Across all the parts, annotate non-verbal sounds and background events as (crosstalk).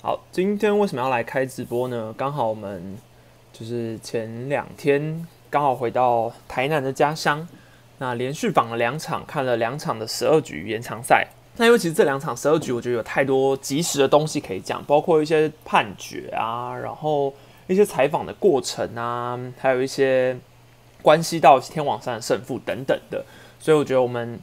好，今天为什么要来开直播呢？刚好我们就是前两天刚好回到台南的家乡，那连续访了两场，看了两场的十二局延长赛。那因为其实这两场十二局，我觉得有太多及时的东西可以讲，包括一些判决啊，然后一些采访的过程啊，还有一些关系到天王山的胜负等等的，所以我觉得我们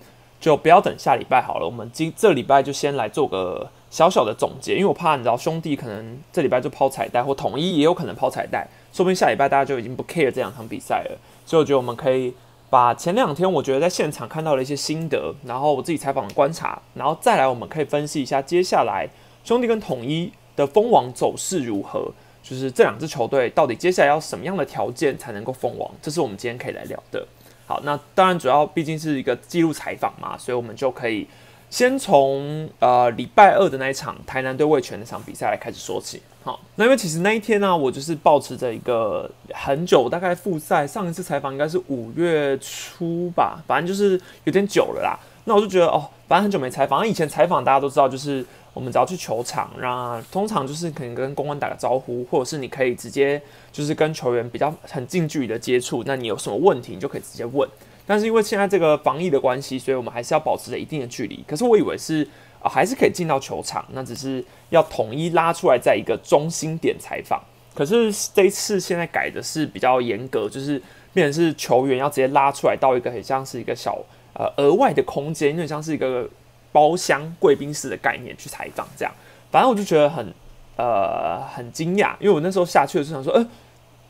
就不要等下礼拜好了，我们今这礼拜就先来做个。小小的总结，因为我怕你知道兄弟可能这礼拜就抛彩带，或统一也有可能抛彩带，说不定下礼拜大家就已经不 care 这两场比赛了。所以我觉得我们可以把前两天我觉得在现场看到的一些心得，然后我自己采访的观察，然后再来我们可以分析一下接下来兄弟跟统一的封王走势如何，就是这两支球队到底接下来要什么样的条件才能够封王，这是我们今天可以来聊的。好，那当然主要毕竟是一个记录采访嘛，所以我们就可以。先从呃礼拜二的那一场台南对魏权那场比赛来开始说起。好，那因为其实那一天呢，我就是保持着一个很久，大概复赛上一次采访应该是五月初吧，反正就是有点久了啦。那我就觉得哦，反正很久没采访，以前采访大家都知道，就是我们只要去球场，那通常就是可能跟公关打个招呼，或者是你可以直接就是跟球员比较很近距离的接触，那你有什么问题，你就可以直接问。但是因为现在这个防疫的关系，所以我们还是要保持着一定的距离。可是我以为是啊，还是可以进到球场，那只是要统一拉出来，在一个中心点采访。可是这一次现在改的是比较严格，就是变成是球员要直接拉出来到一个很像是一个小呃额外的空间，有点像是一个包厢贵宾室的概念去采访这样。反正我就觉得很呃很惊讶，因为我那时候下去的时候想说，呃。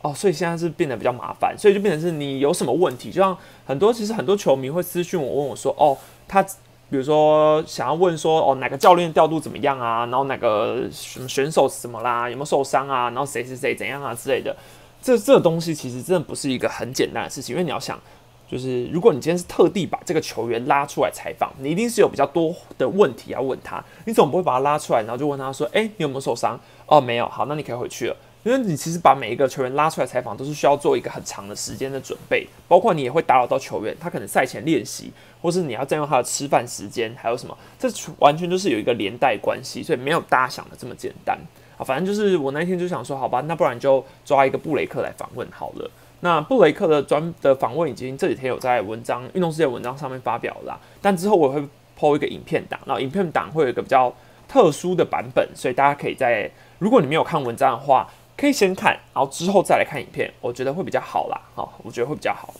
哦，所以现在是变得比较麻烦，所以就变成是你有什么问题，就像很多其实很多球迷会私讯我问我说，哦，他比如说想要问说，哦哪个教练调度怎么样啊，然后哪个什么选手什么啦，有没有受伤啊，然后谁谁谁怎样啊之类的，这这东西其实真的不是一个很简单的事情，因为你要想，就是如果你今天是特地把这个球员拉出来采访，你一定是有比较多的问题要问他，你总不会把他拉出来，然后就问他说，哎，你有没有受伤？哦，没有，好，那你可以回去了。因为你其实把每一个球员拉出来采访，都是需要做一个很长的时间的准备，包括你也会打扰到球员，他可能赛前练习，或是你要占用他的吃饭时间，还有什么，这完全就是有一个连带关系，所以没有大家想的这么简单啊。反正就是我那天就想说，好吧，那不然就抓一个布雷克来访问好了。那布雷克的专的访问已经这几天有在文章运动世界文章上面发表了，但之后我会抛一个影片档，然后影片档会有一个比较特殊的版本，所以大家可以在如果你没有看文章的话。可以先看，然后之后再来看影片，我觉得会比较好啦。好，我觉得会比较好。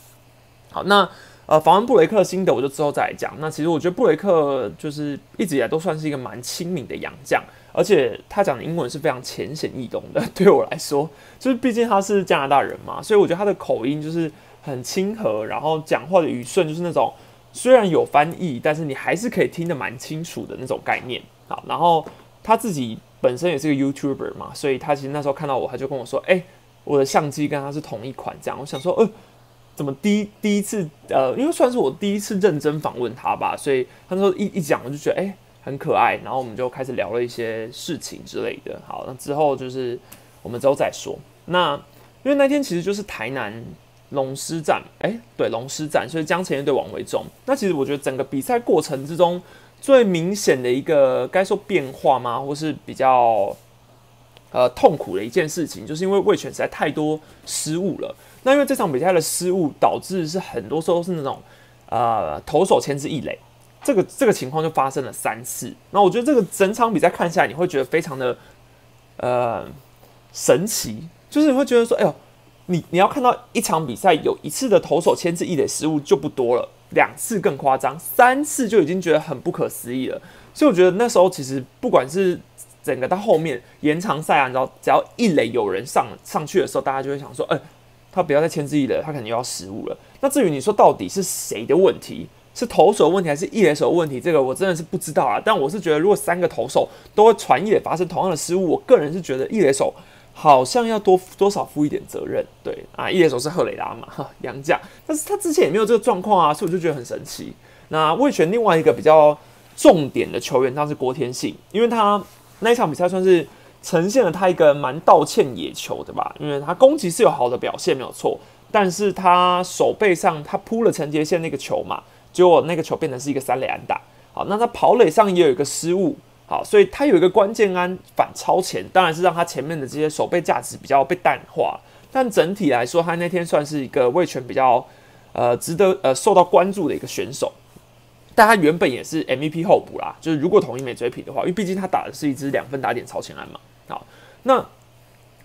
好，那呃，访问布雷克心得，我就之后再来讲。那其实我觉得布雷克就是一直以来都算是一个蛮亲民的洋将，而且他讲的英文是非常浅显易懂的。(laughs) 对我来说，就是毕竟他是加拿大人嘛，所以我觉得他的口音就是很亲和，然后讲话的语顺就是那种虽然有翻译，但是你还是可以听得蛮清楚的那种概念。好，然后他自己。本身也是个 YouTuber 嘛，所以他其实那时候看到我，他就跟我说：“哎，我的相机跟他是同一款。”这样，我想说：“呃，怎么第一第一次呃，因为算是我第一次认真访问他吧，所以他说一一讲，我就觉得哎很可爱，然后我们就开始聊了一些事情之类的。好，那之后就是我们之后再说。那因为那天其实就是台南龙狮战，哎，对，龙狮战，所以江前一对王维忠。那其实我觉得整个比赛过程之中。最明显的一个该说变化吗，或是比较呃痛苦的一件事情，就是因为魏权实在太多失误了。那因为这场比赛的失误，导致是很多时候是那种呃投手牵制一垒，这个这个情况就发生了三次。那我觉得这个整场比赛看下来，你会觉得非常的呃神奇，就是你会觉得说，哎呦，你你要看到一场比赛有一次的投手牵制一垒失误就不多了。两次更夸张，三次就已经觉得很不可思议了。所以我觉得那时候其实不管是整个到后面延长赛啊，你知道，只要一垒有人上上去的时候，大家就会想说，哎，他不要再牵制一垒，他肯定又要失误了。那至于你说到底是谁的问题，是投手问题还是一垒手问题，这个我真的是不知道啊。但我是觉得，如果三个投手都会传一垒发生同样的失误，我个人是觉得一垒手。好像要多多少负一点责任，对啊，一垒手是赫雷拉嘛，哈，杨将，但是他之前也没有这个状况啊，所以我就觉得很神奇。那魏权另外一个比较重点的球员，他是郭天信，因为他那一场比赛算是呈现了他一个蛮道歉野球的吧，因为他攻击是有好的表现没有错，但是他手背上他扑了承接线那个球嘛，结果那个球变成是一个三垒安打，好，那他跑垒上也有一个失误。好，所以他有一个关键安反超前，当然是让他前面的这些守备价值比较被淡化。但整体来说，他那天算是一个位权比较呃值得呃受到关注的一个选手。但他原本也是 MVP 候补啦，就是如果统一没追平的话，因为毕竟他打的是一支两分打点超前安嘛。好，那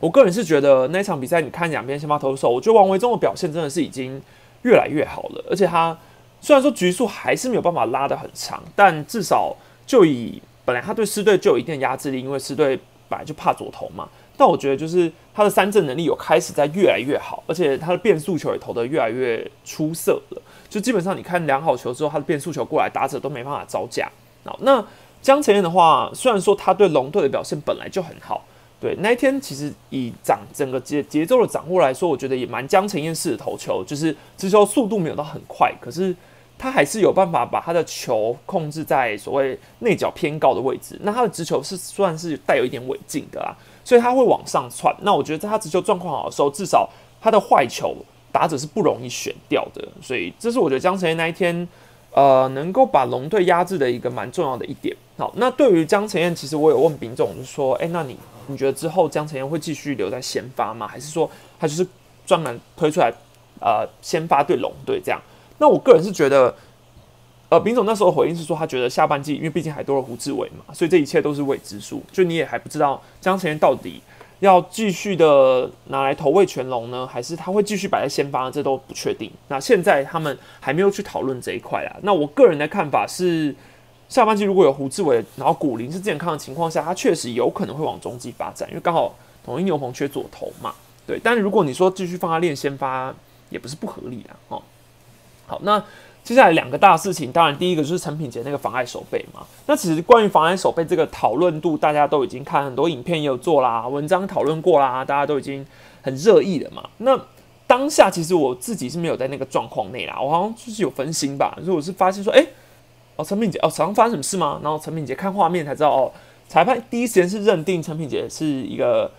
我个人是觉得那场比赛，你看两边先发投手，我觉得王维忠的表现真的是已经越来越好了。而且他虽然说局数还是没有办法拉得很长，但至少就以本来他对狮队就有一定的压制力，因为狮队本来就怕左投嘛。但我觉得就是他的三振能力有开始在越来越好，而且他的变速球也投得越来越出色了。就基本上，你看两好球之后，他的变速球过来，打者都没办法招架。好，那江承彦的话，虽然说他对龙队的表现本来就很好，对那一天其实以掌整个节节奏的掌握来说，我觉得也蛮江承彦式的投球，就是直球速度没有到很快，可是他还是有办法把他的球控制在所谓内角偏高的位置。那他的直球是算是带有一点违禁的啦，所以他会往上窜。那我觉得在他直球状况好的时候，至少他的坏球。打者是不容易选掉的，所以这是我觉得江承彦那一天，呃，能够把龙队压制的一个蛮重要的一点。好，那对于江承彦，其实我有问丙总，就说，哎，那你你觉得之后江承彦会继续留在先发吗？还是说他就是专门推出来，呃，先发对龙队这样？那我个人是觉得，呃，丙总那时候回应是说，他觉得下半季，因为毕竟还多了胡志伟嘛，所以这一切都是未知数，就你也还不知道江承彦到底。要继续的拿来投喂全龙呢，还是他会继续摆在先发？这都不确定。那现在他们还没有去讨论这一块啊。那我个人的看法是，下半季如果有胡志伟，然后古林是健康的情况下，他确实有可能会往中继发展，因为刚好统一牛棚缺左投嘛。对，但如果你说继续放他练先发，也不是不合理的哦。好，那。接下来两个大事情，当然第一个就是陈品杰那个妨碍守备嘛。那其实关于妨碍守备这个讨论度，大家都已经看很多影片也有做啦，文章讨论过啦，大家都已经很热议了嘛。那当下其实我自己是没有在那个状况内啦，我好像就是有分心吧。如果是发现说，哎，哦，陈品杰，哦，场上发生什么事吗？然后陈品杰看画面才知道，哦，裁判第一时间是认定陈品杰是一个，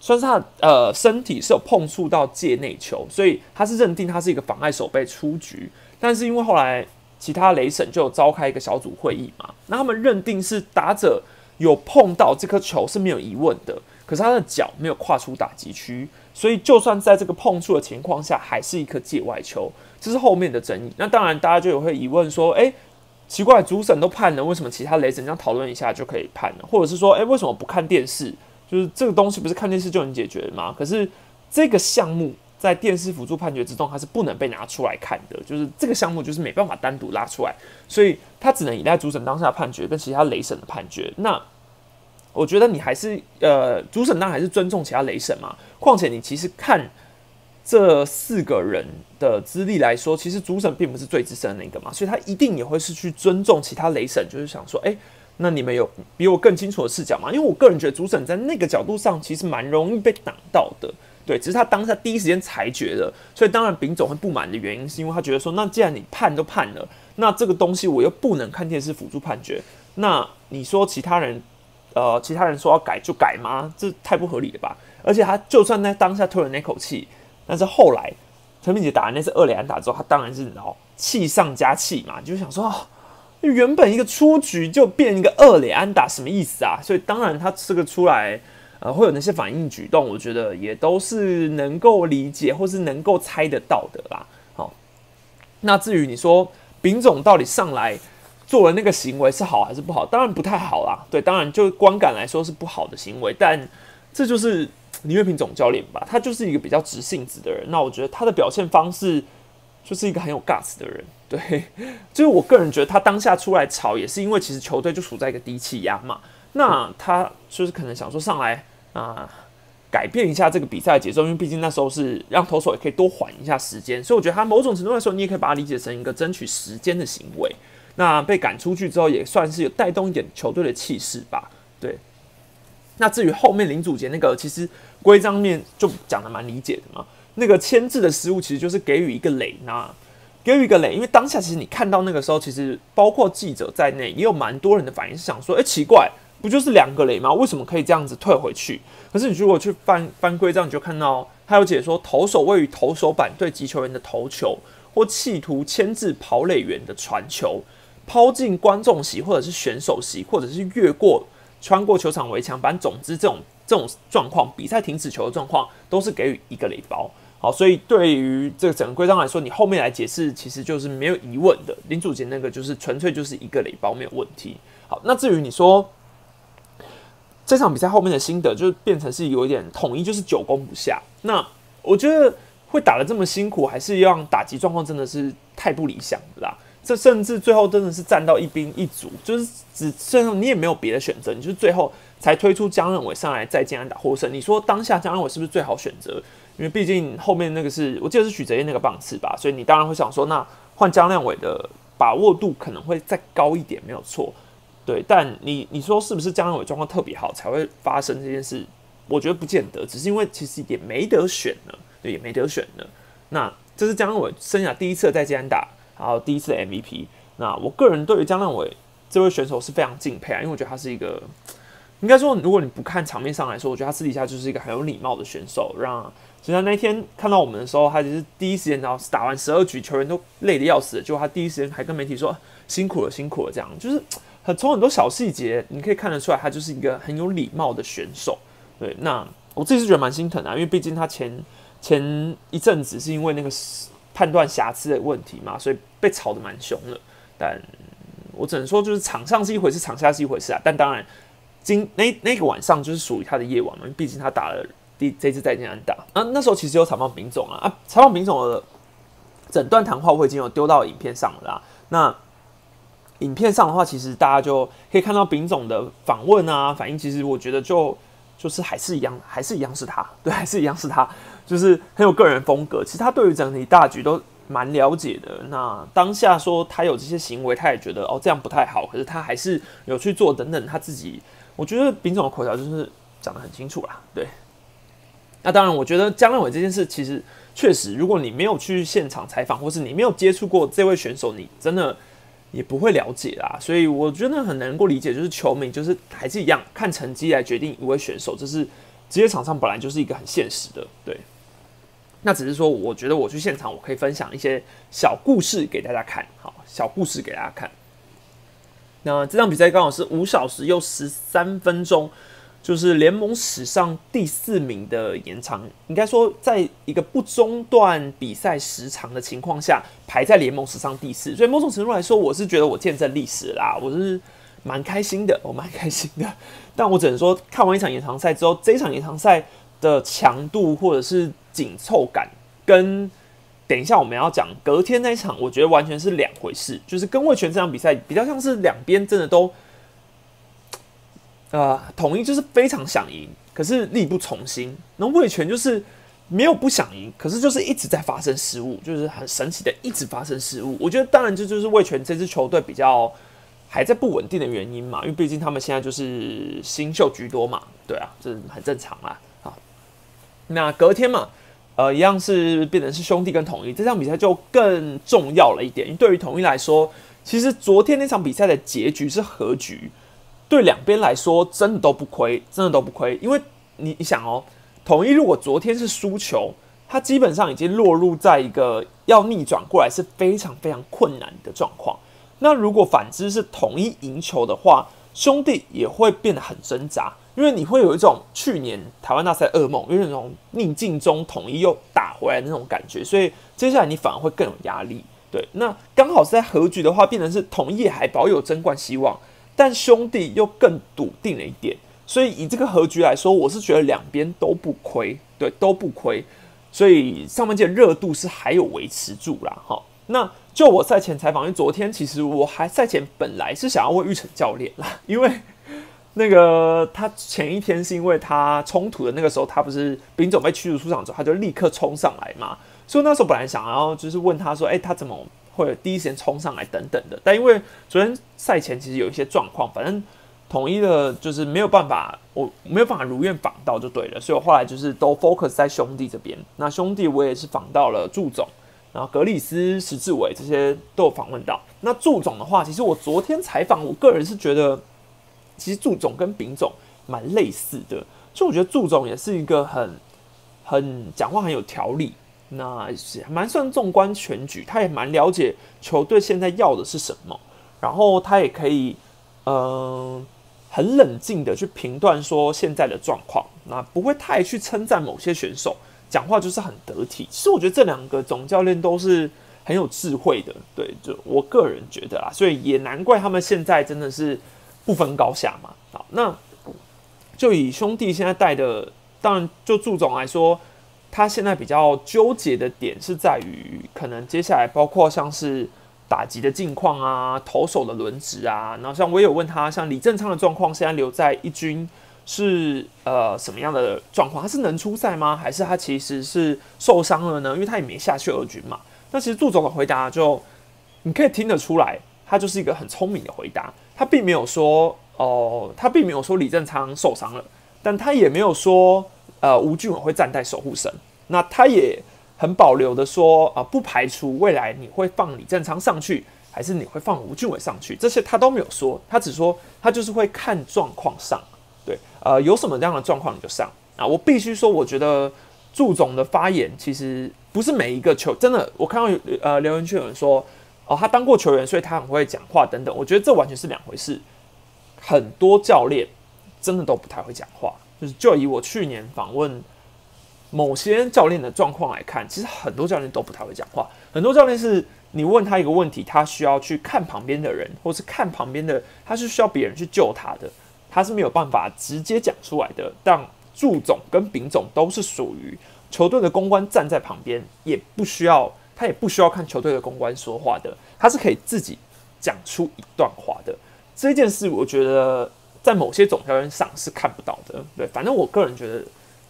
算是他呃身体是有碰触到界内球，所以他是认定他是一个妨碍守备出局。但是因为后来其他雷神就召开一个小组会议嘛，那他们认定是打者有碰到这颗球是没有疑问的，可是他的脚没有跨出打击区，所以就算在这个碰触的情况下，还是一颗界外球，这是后面的争议。那当然大家就有会疑问说，哎，奇怪，主审都判了，为什么其他雷神这样讨论一下就可以判了？或者是说，哎，为什么不看电视？就是这个东西不是看电视就能解决的吗？可是这个项目。在电视辅助判决之中，它是不能被拿出来看的，就是这个项目就是没办法单独拉出来，所以它只能依赖主审当下判决跟其他雷审的判决。那我觉得你还是呃，主审当然还是尊重其他雷审嘛。况且你其实看这四个人的资历来说，其实主审并不是最资深的那个嘛，所以他一定也会是去尊重其他雷审，就是想说，哎，那你们有比我更清楚的视角吗？因为我个人觉得主审在那个角度上其实蛮容易被挡到的。对，只是他当下第一时间裁决的，所以当然丙总会不满的原因，是因为他觉得说，那既然你判都判了，那这个东西我又不能看电视辅助判决，那你说其他人，呃，其他人说要改就改吗？这太不合理了吧？而且他就算在当下吞了那口气，但是后来陈明杰打完那次二连打之后，他当然是然后气上加气嘛，就想说，原本一个出局就变一个二连安打，什么意思啊？所以当然他这个出来。呃，会有那些反应举动，我觉得也都是能够理解或是能够猜得到的啦。好，那至于你说丙总到底上来做了那个行为是好还是不好，当然不太好啦。对，当然就观感来说是不好的行为，但这就是林月平总教练吧，他就是一个比较直性子的人。那我觉得他的表现方式就是一个很有 guts 的人。(laughs) 对，就是我个人觉得他当下出来吵，也是因为其实球队就处在一个低气压嘛。那他就是可能想说上来啊，改变一下这个比赛节奏，因为毕竟那时候是让投手也可以多缓一下时间，所以我觉得他某种程度来说，你也可以把它理解成一个争取时间的行为。那被赶出去之后，也算是有带动一点球队的气势吧。对。那至于后面林祖杰那个，其实规章面就讲的蛮理解的嘛。那个签字的失误，其实就是给予一个垒，那给予一个雷，因为当下其实你看到那个时候，其实包括记者在内，也有蛮多人的反应是想说，哎，奇怪。不就是两个雷吗？为什么可以这样子退回去？可是你如果去翻翻规章，你就看到他有解说，投手位于投手板对击球员的投球，或企图牵制跑垒员的传球，抛进观众席，或者是选手席，或者是越过穿过球场围墙板，总之这种这种状况，比赛停止球的状况，都是给予一个雷包。好，所以对于这个整个规章来说，你后面来解释其实就是没有疑问的。林祖杰那个就是纯粹就是一个垒包没有问题。好，那至于你说这场比赛后面的心得，就是变成是有一点统一就是久攻不下。那我觉得会打的这么辛苦，还是让打击状况真的是太不理想了啦。这甚至最后真的是战到一兵一卒，就是只剩你也没有别的选择，你就是最后才推出江任伟上来再进来打获胜。你说当下江任伟是不是最好选择？因为毕竟后面那个是我记得是许哲彦那个棒次吧，所以你当然会想说，那换江亮伟的把握度可能会再高一点，没有错。对，但你你说是不是江亮伟状况特别好才会发生这件事？我觉得不见得，只是因为其实也没得选了，对，也没得选了。那这是江亮伟生涯第一次在吉安打，然后第一次 MVP。那我个人对于江亮伟这位选手是非常敬佩啊，因为我觉得他是一个，应该说如果你不看场面上来说，我觉得他私底下就是一个很有礼貌的选手，让。所以他那天看到我们的时候，他就是第一时间，然后打完十二局，球员都累得要死，结果他第一时间还跟媒体说辛苦了，辛苦了，这样就是很从很多小细节你可以看得出来，他就是一个很有礼貌的选手。对，那我自己是觉得蛮心疼的，因为毕竟他前前一阵子是因为那个判断瑕疵的问题嘛，所以被炒得蛮凶的。但我只能说，就是场上是一回事，场下是一回事啊。但当然，今那那个晚上就是属于他的夜晚嘛，毕竟他打了。第这次再见安打啊，那时候其实有采访丙总啊啊，采访丙总的整段谈话我已经有丢到影片上了啦。那影片上的话，其实大家就可以看到丙总的访问啊，反应其实我觉得就就是还是一样，还是一样是他，(laughs) 对，还是一样是他，就是很有个人风格。其实他对于整体大局都蛮了解的。那当下说他有这些行为，他也觉得哦这样不太好，可是他还是有去做等等。他自己我觉得丙总的口条就是讲得很清楚啦，对。那当然，我觉得姜任伟这件事其实确实，如果你没有去现场采访，或是你没有接触过这位选手，你真的也不会了解啦。所以我觉得很能够理解，就是球迷就是还是一样看成绩来决定一位选手，这是职业场上本来就是一个很现实的。对，那只是说，我觉得我去现场，我可以分享一些小故事给大家看，好，小故事给大家看。那这场比赛刚好是五小时又十三分钟。就是联盟史上第四名的延长，应该说，在一个不中断比赛时长的情况下，排在联盟史上第四。所以某种程度来说，我是觉得我见证历史啦，我是蛮开心的，我蛮开心的。但我只能说，看完一场延长赛之后，这一场延长赛的强度或者是紧凑感，跟等一下我们要讲隔天那一场，我觉得完全是两回事。就是跟魏权这场比赛比较像是两边真的都。呃，统一就是非常想赢，可是力不从心。那魏权就是没有不想赢，可是就是一直在发生失误，就是很神奇的一直发生失误。我觉得当然这就是魏权这支球队比较还在不稳定的原因嘛，因为毕竟他们现在就是新秀居多嘛，对啊，这很正常啦。好，那隔天嘛，呃，一样是变成是兄弟跟统一这场比赛就更重要了一点，因为对于统一来说，其实昨天那场比赛的结局是和局。对两边来说，真的都不亏，真的都不亏。因为你你想哦，统一如果昨天是输球，他基本上已经落入在一个要逆转过来是非常非常困难的状况。那如果反之是统一赢球的话，兄弟也会变得很挣扎，因为你会有一种去年台湾大赛噩梦，有那种逆境中统一又打回来那种感觉，所以接下来你反而会更有压力。对，那刚好是在和局的话，变成是统一还保有争冠希望。但兄弟又更笃定了一点，所以以这个和局来说，我是觉得两边都不亏，对，都不亏，所以上半届热度是还有维持住啦。哈。那就我赛前采访，因为昨天其实我还赛前本来是想要问玉成教练啦，因为那个他前一天是因为他冲突的那个时候，他不是丙总被驱逐出场之后，他就立刻冲上来嘛，所以那时候本来想要就是问他说，哎，他怎么？或者第一时间冲上来等等的，但因为昨天赛前其实有一些状况，反正统一的就是没有办法，我没有办法如愿访到就对了，所以我后来就是都 focus 在兄弟这边。那兄弟我也是访到了祝总，然后格里斯、石志伟这些都有访问到。那祝总的话，其实我昨天采访，我个人是觉得，其实祝总跟丙总蛮类似的，所以我觉得祝总也是一个很很讲话很有条理。那蛮算纵观全局，他也蛮了解球队现在要的是什么。然后他也可以，嗯，很冷静的去评断说现在的状况，那不会太去称赞某些选手，讲话就是很得体。其实我觉得这两个总教练都是很有智慧的，对，就我个人觉得啦，所以也难怪他们现在真的是不分高下嘛。好，那就以兄弟现在带的，当然就祝总来说。他现在比较纠结的点是在于，可能接下来包括像是打击的近况啊，投手的轮值啊，然后像我有问他，像李正昌的状况，现在留在一军是呃什么样的状况？他是能出赛吗？还是他其实是受伤了呢？因为他也没下去二军嘛。那其实祝总的回答就你可以听得出来，他就是一个很聪明的回答。他并没有说哦，他并没有说李正昌受伤了，但他也没有说。呃，吴俊伟会站在守护神，那他也很保留的说，啊，不排除未来你会放李正昌上去，还是你会放吴俊伟上去，这些他都没有说，他只说他就是会看状况上，对，呃，有什么这样的状况你就上啊。我必须说，我觉得祝总的发言其实不是每一个球，真的，我看到呃留言区有人说，哦，他当过球员，所以他很会讲话等等，我觉得这完全是两回事，很多教练真的都不太会讲话。就是就以我去年访问某些教练的状况来看，其实很多教练都不太会讲话。很多教练是你问他一个问题，他需要去看旁边的人，或是看旁边的，他是需要别人去救他的，他是没有办法直接讲出来的。但祝总跟丙总都是属于球队的公关站在旁边，也不需要他也不需要看球队的公关说话的，他是可以自己讲出一段话的。这件事，我觉得。在某些总教练上是看不到的，对，反正我个人觉得，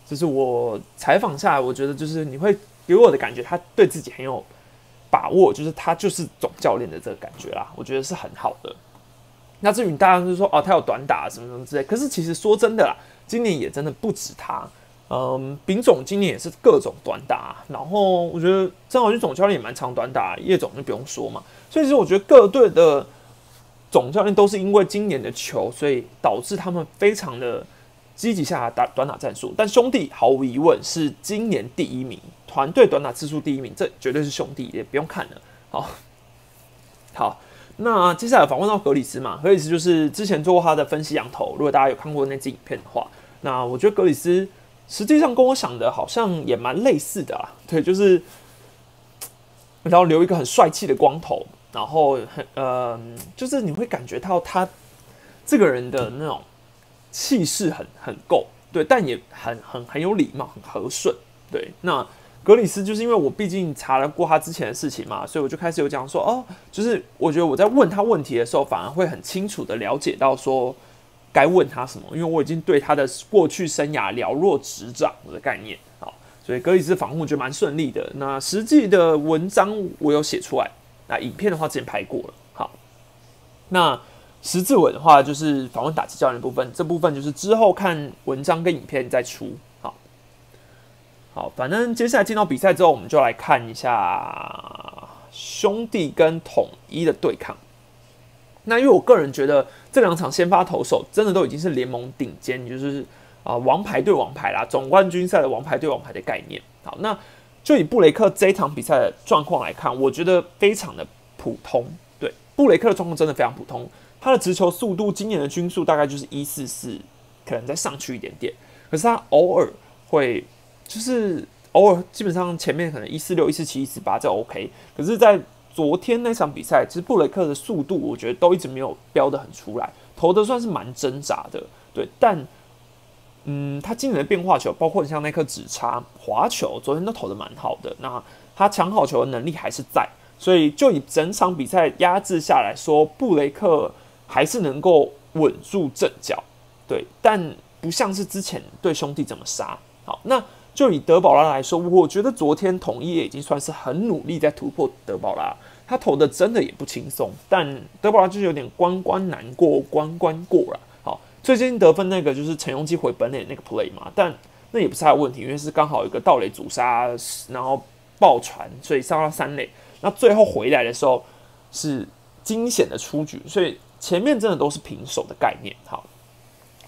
就是我采访下来，我觉得就是你会给我的感觉，他对自己很有把握，就是他就是总教练的这个感觉啦，我觉得是很好的。那至于大家就说哦，他有短打什么什么之类，可是其实说真的啦，今年也真的不止他，嗯，丙总今年也是各种短打，然后我觉得张好军总教练也蛮长短打，叶总就不用说嘛，所以其实我觉得各队的。总教练都是因为今年的球，所以导致他们非常的积极下打短打战术。但兄弟毫无疑问是今年第一名，团队短打次数第一名，这绝对是兄弟，也不用看了。好，好，那接下来访问到格里斯嘛，格里斯就是之前做过他的分析羊头，如果大家有看过那支影片的话，那我觉得格里斯实际上跟我想的好像也蛮类似的啊。对，就是然后留一个很帅气的光头。然后很呃，就是你会感觉到他这个人的那种气势很很够，对，但也很很很有礼貌，很和顺，对。那格里斯就是因为我毕竟查了过他之前的事情嘛，所以我就开始有讲说，哦，就是我觉得我在问他问题的时候，反而会很清楚的了解到说该问他什么，因为我已经对他的过去生涯了若指掌的概念，好，所以格里斯访问我觉得蛮顺利的。那实际的文章我有写出来。那影片的话，之前拍过了。好，那十字吻的话，就是访问打击教练部分，这部分就是之后看文章跟影片再出。好，好，反正接下来进到比赛之后，我们就来看一下兄弟跟统一的对抗。那因为我个人觉得这两场先发投手真的都已经是联盟顶尖，就是啊王牌对王牌啦，总冠军赛的王牌对王牌的概念。好，那。就以布雷克这一场比赛的状况来看，我觉得非常的普通。对，布雷克的状况真的非常普通。他的直球速度今年的均速大概就是一四四，可能再上去一点点。可是他偶尔会，就是偶尔基本上前面可能一四六、一四七、一四八这 OK。可是，在昨天那场比赛，其实布雷克的速度我觉得都一直没有标的很出来，投的算是蛮挣扎的。对，但。嗯，他今年的变化球，包括你像那颗直插滑球，昨天都投的蛮好的。那他抢好球的能力还是在，所以就以整场比赛压制下来说，布雷克还是能够稳住阵脚。对，但不像是之前对兄弟怎么杀。好，那就以德保拉来说，我觉得昨天统一也已经算是很努力在突破德保拉，他投的真的也不轻松，但德保拉就是有点关关难过关关过了。最近得分那个就是陈永基回本垒那个 play 嘛，但那也不是他的问题，因为是刚好一个盗垒阻杀，然后爆传，所以上到三垒。那最后回来的时候是惊险的出局，所以前面真的都是平手的概念。好，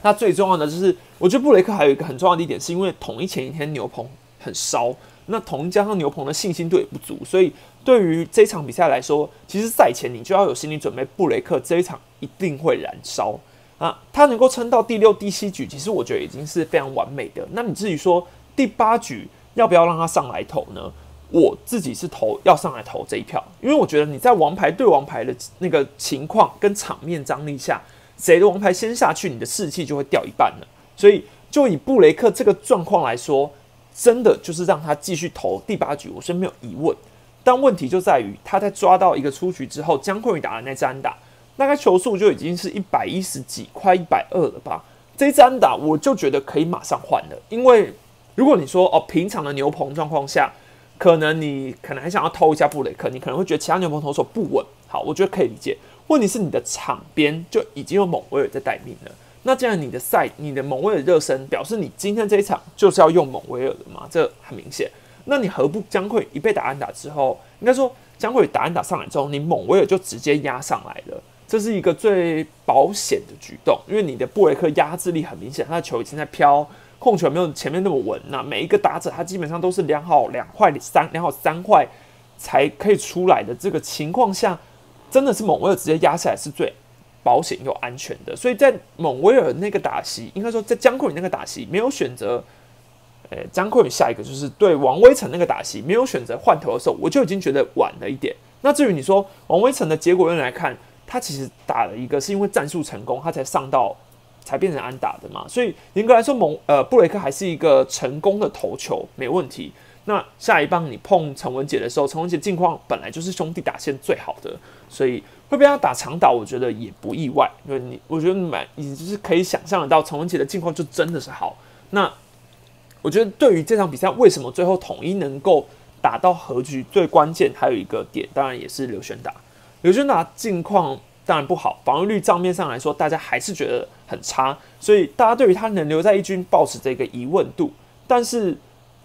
那最重要的就是，我觉得布雷克还有一个很重要的一点，是因为统一前一天牛棚很烧，那同加上牛棚的信心度也不足，所以对于这场比赛来说，其实赛前你就要有心理准备，布雷克这一场一定会燃烧啊！他能够撑到第六、第七局，其实我觉得已经是非常完美的。那你至于说第八局要不要让他上来投呢？我自己是投要上来投这一票，因为我觉得你在王牌对王牌的那个情况跟场面张力下，谁的王牌先下去，你的士气就会掉一半了。所以就以布雷克这个状况来说。真的就是让他继续投第八局，我是没有疑问。但问题就在于他在抓到一个出局之后，姜昆宇打的那支安打，大概球速就已经是一百一十几，快一百二了吧？这支安打我就觉得可以马上换了，因为如果你说哦，平常的牛棚状况下，可能你可能还想要偷一下布雷克，你可能会觉得其他牛棚投手不稳。好，我觉得可以理解。问题是你的场边就已经有猛威尔在待命了。那这样你的赛，你的蒙威尔热身，表示你今天这一场就是要用蒙威尔的嘛？这很明显。那你何不将会一被打安打之后，应该说将会打安打上来之后，你蒙威尔就直接压上来了，这是一个最保险的举动，因为你的布雷克压制力很明显，他的球已经在飘，控球没有前面那么稳。那每一个打者他基本上都是两好两坏三两好三坏才可以出来的这个情况下，真的是蒙威尔直接压下来是最。保险又安全的，所以在蒙威尔那个打席，应该说在江坤宇那个打席没有选择，呃，江坤宇下一个就是对王威成那个打席没有选择换头的时候，我就已经觉得晚了一点。那至于你说王威成的结果论来看，他其实打了一个是因为战术成功，他才上到才变成安打的嘛。所以严格来说，蒙呃布雷克还是一个成功的投球，没问题。那下一棒你碰陈文杰的时候，陈文杰近况本来就是兄弟打线最好的，所以。会被他打长岛，我觉得也不意外，因为你我觉得蛮，你就是可以想象得到陈文杰的境况就真的是好。那我觉得对于这场比赛，为什么最后统一能够打到和局，最关键还有一个点，当然也是刘轩打。刘轩达近况当然不好，防御率账面上来说，大家还是觉得很差，所以大家对于他能留在一军，保持这个疑问度。但是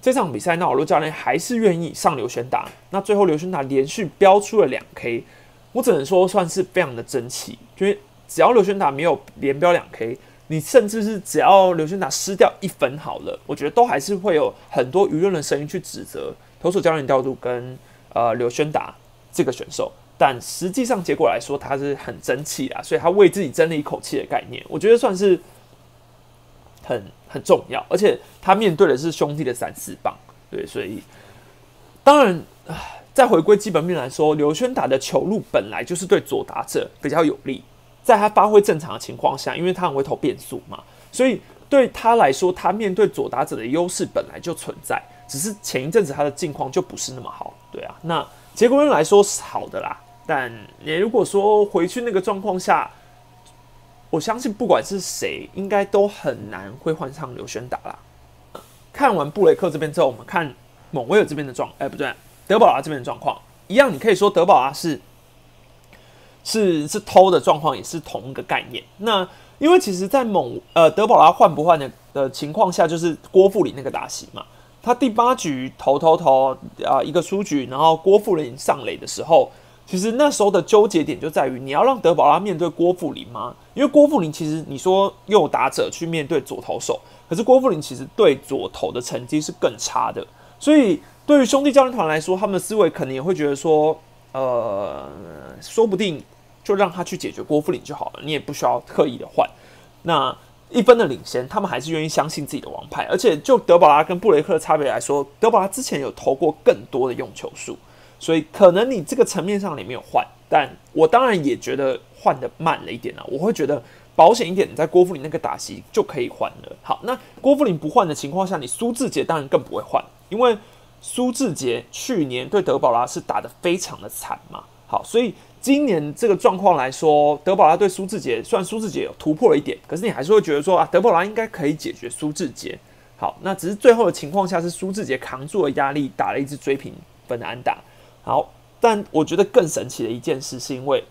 这场比赛，那尔洛教练还是愿意上刘轩达。那最后刘轩达连续飙出了两 K。我只能说算是非常的争气，因为只要刘轩达没有连标两 K，你甚至是只要刘轩达失掉一分好了，我觉得都还是会有很多舆论的声音去指责投手教练调度跟呃刘轩达这个选手，但实际上结果来说他是很争气啊，所以他为自己争了一口气的概念，我觉得算是很很重要，而且他面对的是兄弟的三四棒，对，所以当然在。回归基本面来说，刘轩打的球路本来就是对左打者比较有利，在他发挥正常的情况下，因为他很会投变速嘛，所以对他来说，他面对左打者的优势本来就存在，只是前一阵子他的境况就不是那么好，对啊，那结果论来说是好的啦，但你如果说回去那个状况下，我相信不管是谁，应该都很难会换上刘轩打啦。看完布雷克这边之后，我们看蒙威尔这边的状，哎，不对。德保拉这边的状况一样，你可以说德保拉是是是偷的状况，也是同一个概念。那因为其实，在猛呃德保拉换不换的的情况下，就是郭富林那个打席嘛，他第八局投投投啊一个出局，然后郭富林上垒的时候，其实那时候的纠结点就在于你要让德保拉面对郭富林吗？因为郭富林其实你说右打者去面对左投手，可是郭富林其实对左投的成绩是更差的，所以。对于兄弟教练团来说，他们的思维可能也会觉得说，呃，说不定就让他去解决郭富林就好了，你也不需要刻意的换。那一分的领先，他们还是愿意相信自己的王牌。而且就德保拉跟布雷克的差别来说，德保拉之前有投过更多的用球数，所以可能你这个层面上你没有换。但我当然也觉得换的慢了一点啊，我会觉得保险一点，你在郭富林那个打席就可以换了。好，那郭富林不换的情况下，你苏志杰当然更不会换，因为。苏志杰去年对德保拉是打得非常的惨嘛，好，所以今年这个状况来说，德保拉对苏志杰，虽然苏志杰有突破了一点，可是你还是会觉得说啊，德保拉应该可以解决苏志杰。好，那只是最后的情况下是苏志杰扛住了压力，打了一支追平分的安打。好，但我觉得更神奇的一件事，是因为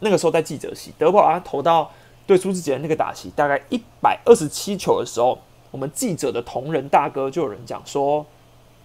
那个时候在记者席，德保拉投到对朱志杰那个打席大概一百二十七球的时候，我们记者的同仁大哥就有人讲说。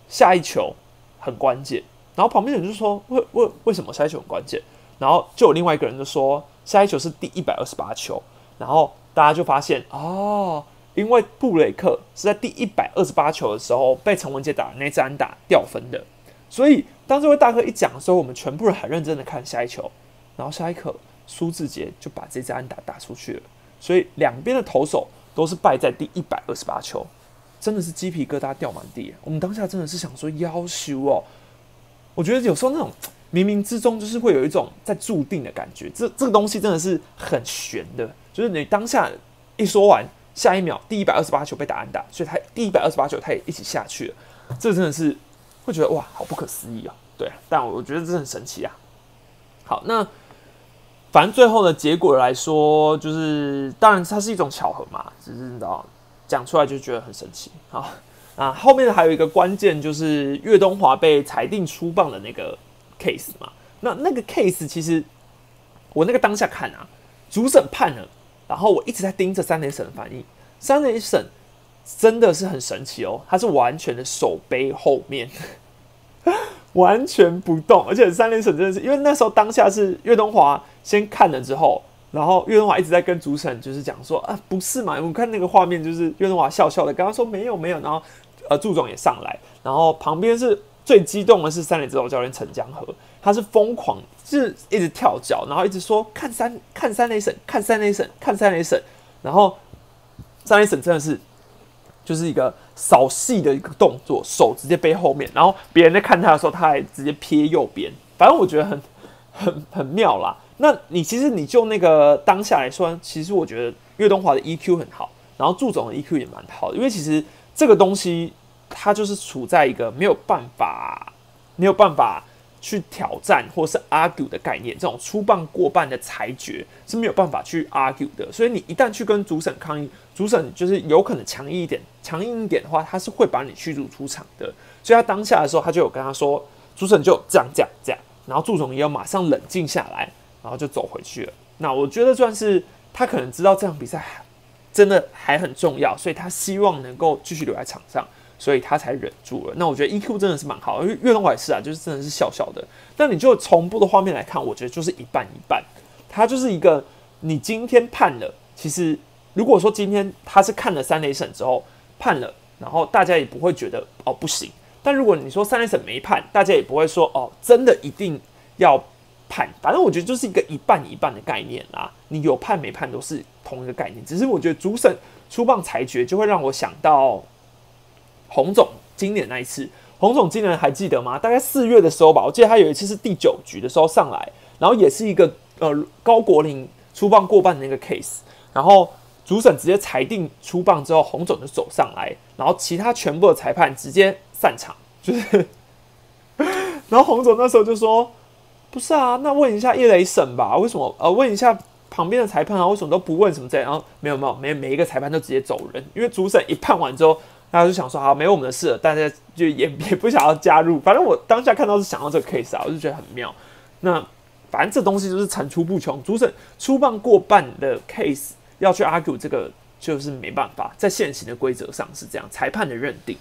下一球很关键，然后旁边人就说：“为为为什么下一球很关键？”然后就有另外一个人就说：“下一球是第一百二十八球。”然后大家就发现哦，因为布雷克是在第一百二十八球的时候被陈文杰打的那支安打掉分的，所以当这位大哥一讲的时候，我们全部人很认真的看下一球，然后下一刻苏志杰就把这支安打打出去了，所以两边的投手都是败在第一百二十八球，真的是鸡皮疙瘩掉满地。我们当下真的是想说要修哦，我觉得有时候那种。冥冥之中就是会有一种在注定的感觉，这这个东西真的是很玄的。就是你当下一说完，下一秒第一百二十八球被打安打，所以他第一百二十八球他也一起下去了。这真的是会觉得哇，好不可思议啊！对，但我觉得这很神奇啊。好，那反正最后的结果来说，就是当然它是一种巧合嘛，只是你知道讲出来就觉得很神奇。好啊，后面还有一个关键就是岳东华被裁定出棒的那个。case 嘛，那那个 case 其实我那个当下看啊，主审判了，然后我一直在盯着三垒审的反应。三垒审真的是很神奇哦，他是完全的手背后面，(laughs) 完全不动，而且三连审真的是，因为那时候当下是岳东华先看了之后，然后岳东华一直在跟主审就是讲说啊，不是嘛，我看那个画面就是岳东华笑笑的，刚刚说没有没有，然后呃祝总也上来，然后旁边是。最激动的是三连指导教练陈江河，他是疯狂，就是一直跳脚，然后一直说看三看三垒省，看三垒省，看三垒省，然后三垒省真的是就是一个扫戏的一个动作，手直接背后面，然后别人在看他的时候，他还直接瞥右边，反正我觉得很很很妙啦。那你其实你就那个当下来说，其实我觉得岳东华的 EQ 很好，然后祝总的 EQ 也蛮好的，因为其实这个东西。它就是处在一个没有办法、没有办法去挑战或是 argue 的概念，这种出棒过半的裁决是没有办法去 argue 的。所以你一旦去跟主审抗议，主审就是有可能强硬一点、强硬一点的话，他是会把你驱逐出场的。所以他当下的时候，他就有跟他说，主审就这样、这样、这样，然后祝总也要马上冷静下来，然后就走回去了。那我觉得算是他可能知道这场比赛真的还很重要，所以他希望能够继续留在场上。所以他才忍住了。那我觉得 EQ 真的是蛮好，因为岳东华也是啊，就是真的是笑笑的。但你就从部的画面来看，我觉得就是一半一半。他就是一个，你今天判了，其实如果说今天他是看了三雷审之后判了，然后大家也不会觉得哦不行。但如果你说三雷审没判，大家也不会说哦真的一定要判。反正我觉得就是一个一半一半的概念啦。你有判没判都是同一个概念，只是我觉得主审出棒裁决就会让我想到。洪总今年那一次，洪总今年还记得吗？大概四月的时候吧，我记得他有一次是第九局的时候上来，然后也是一个呃高国林出棒过半的那个 case，然后主审直接裁定出棒之后，洪总就走上来，然后其他全部的裁判直接散场，就是，然后洪总那时候就说：“不是啊，那问一下叶雷审吧，为什么？呃，问一下旁边的裁判啊，为什么都不问什么这样？然后没有没有，每每一个裁判都直接走人，因为主审一判完之后。”他就想说，好，没有我们的事了，大家就也也不想要加入。反正我当下看到是想到这个 case 啊，我就觉得很妙。那反正这东西就是层出不穷，主审出棒过半的 case 要去 argue 这个就是没办法，在现行的规则上是这样，裁判的认定。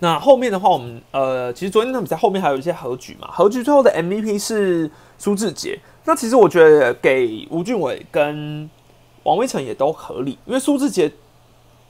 那后面的话，我们呃，其实昨天那比赛后面还有一些和局嘛，和局最后的 MVP 是苏志杰。那其实我觉得给吴俊伟跟王威成也都合理，因为苏志杰。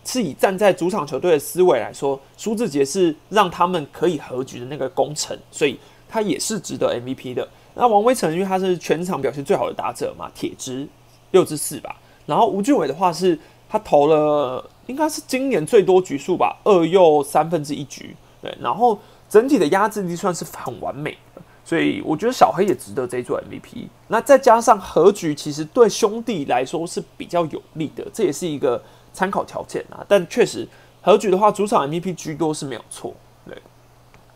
是以站在主场球队的思维来说，苏志杰是让他们可以和局的那个功臣，所以他也是值得 MVP 的。那王威成因为他是全场表现最好的打者嘛，铁支六支四吧。然后吴俊伟的话是他投了应该是今年最多局数吧，二又三分之一局，对。然后整体的压制力算是很完美的，所以我觉得小黑也值得这一座 MVP。那再加上和局，其实对兄弟来说是比较有利的，这也是一个。参考条件啊，但确实和局的话，主场 MVP 居多是没有错。对，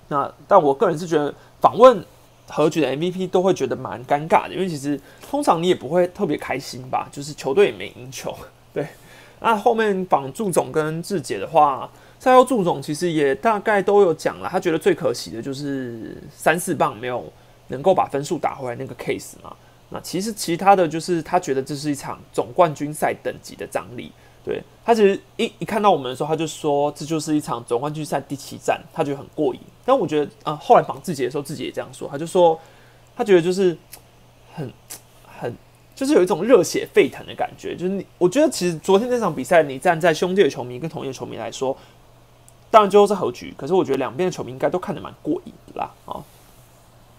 那但我个人是觉得访问和局的 MVP 都会觉得蛮尴尬的，因为其实通常你也不会特别开心吧，就是球队也没赢球。(laughs) 对，那后面访祝总跟志杰的话，赛后祝总其实也大概都有讲了，他觉得最可惜的就是三四棒没有能够把分数打回来那个 case 嘛。那其实其他的就是他觉得这是一场总冠军赛等级的张力。对他其实一一看到我们的时候，他就说这就是一场总冠军赛第七战，他觉得很过瘾。但我觉得啊，后来绑自己的时候，自己也这样说，他就说他觉得就是很很就是有一种热血沸腾的感觉。就是你，我觉得其实昨天那场比赛，你站在兄弟的球迷跟同一的球迷来说，当然最后是和局，可是我觉得两边的球迷应该都看得蛮过瘾的啦。啊，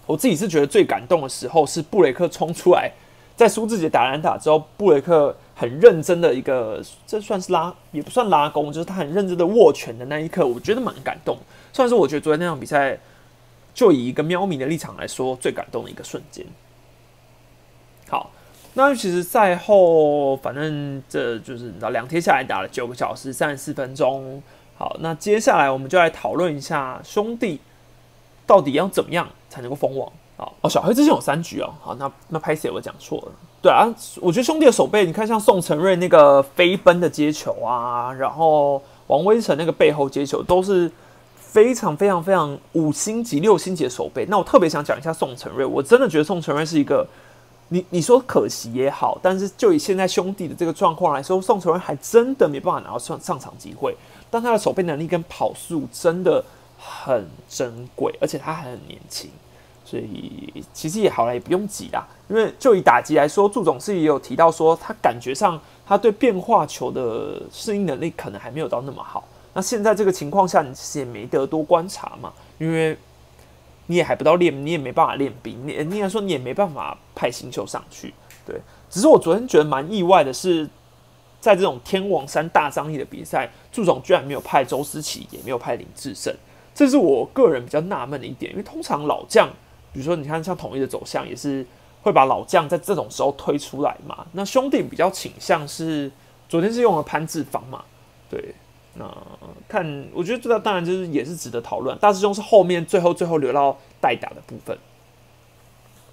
我自己是觉得最感动的时候是布雷克冲出来，在苏志杰打篮打之后，布雷克很认真的一个，这算是拉也不算拉弓，就是他很认真的握拳的那一刻，我觉得蛮感动。算是我觉得昨天那场比赛。就以一个喵迷的立场来说，最感动的一个瞬间。好，那其实赛后，反正这就是你知道，两天下来打了九个小时三十四分钟。好，那接下来我们就来讨论一下兄弟到底要怎么样才能够封王。好，哦，小黑之前有三局哦。好，那那拍谁我讲错了？对啊，我觉得兄弟的手背，你看像宋承瑞那个飞奔的接球啊，然后王威成那个背后接球都是。非常非常非常五星级六星级的手背，那我特别想讲一下宋承瑞，我真的觉得宋承瑞是一个，你你说可惜也好，但是就以现在兄弟的这个状况来说，宋承瑞还真的没办法拿到上上场机会，但他的手背能力跟跑速真的很珍贵，而且他还很年轻，所以其实也好了，也不用急啦，因为就以打击来说，祝总是也有提到说，他感觉上他对变化球的适应能力可能还没有到那么好。那现在这个情况下，你其实也没得多观察嘛，因为你也还不到练，你也没办法练兵，你应该说你也没办法派新秀上去。对，只是我昨天觉得蛮意外的是，在这种天王山大张力的比赛，祝总居然没有派周思齐，也没有派林志胜，这是我个人比较纳闷的一点。因为通常老将，比如说你看像统一的走向，也是会把老将在这种时候推出来嘛。那兄弟比较倾向是昨天是用了潘志芳嘛，对。那看，我觉得这当然就是也是值得讨论。大师兄是后面最后最后留到代打的部分，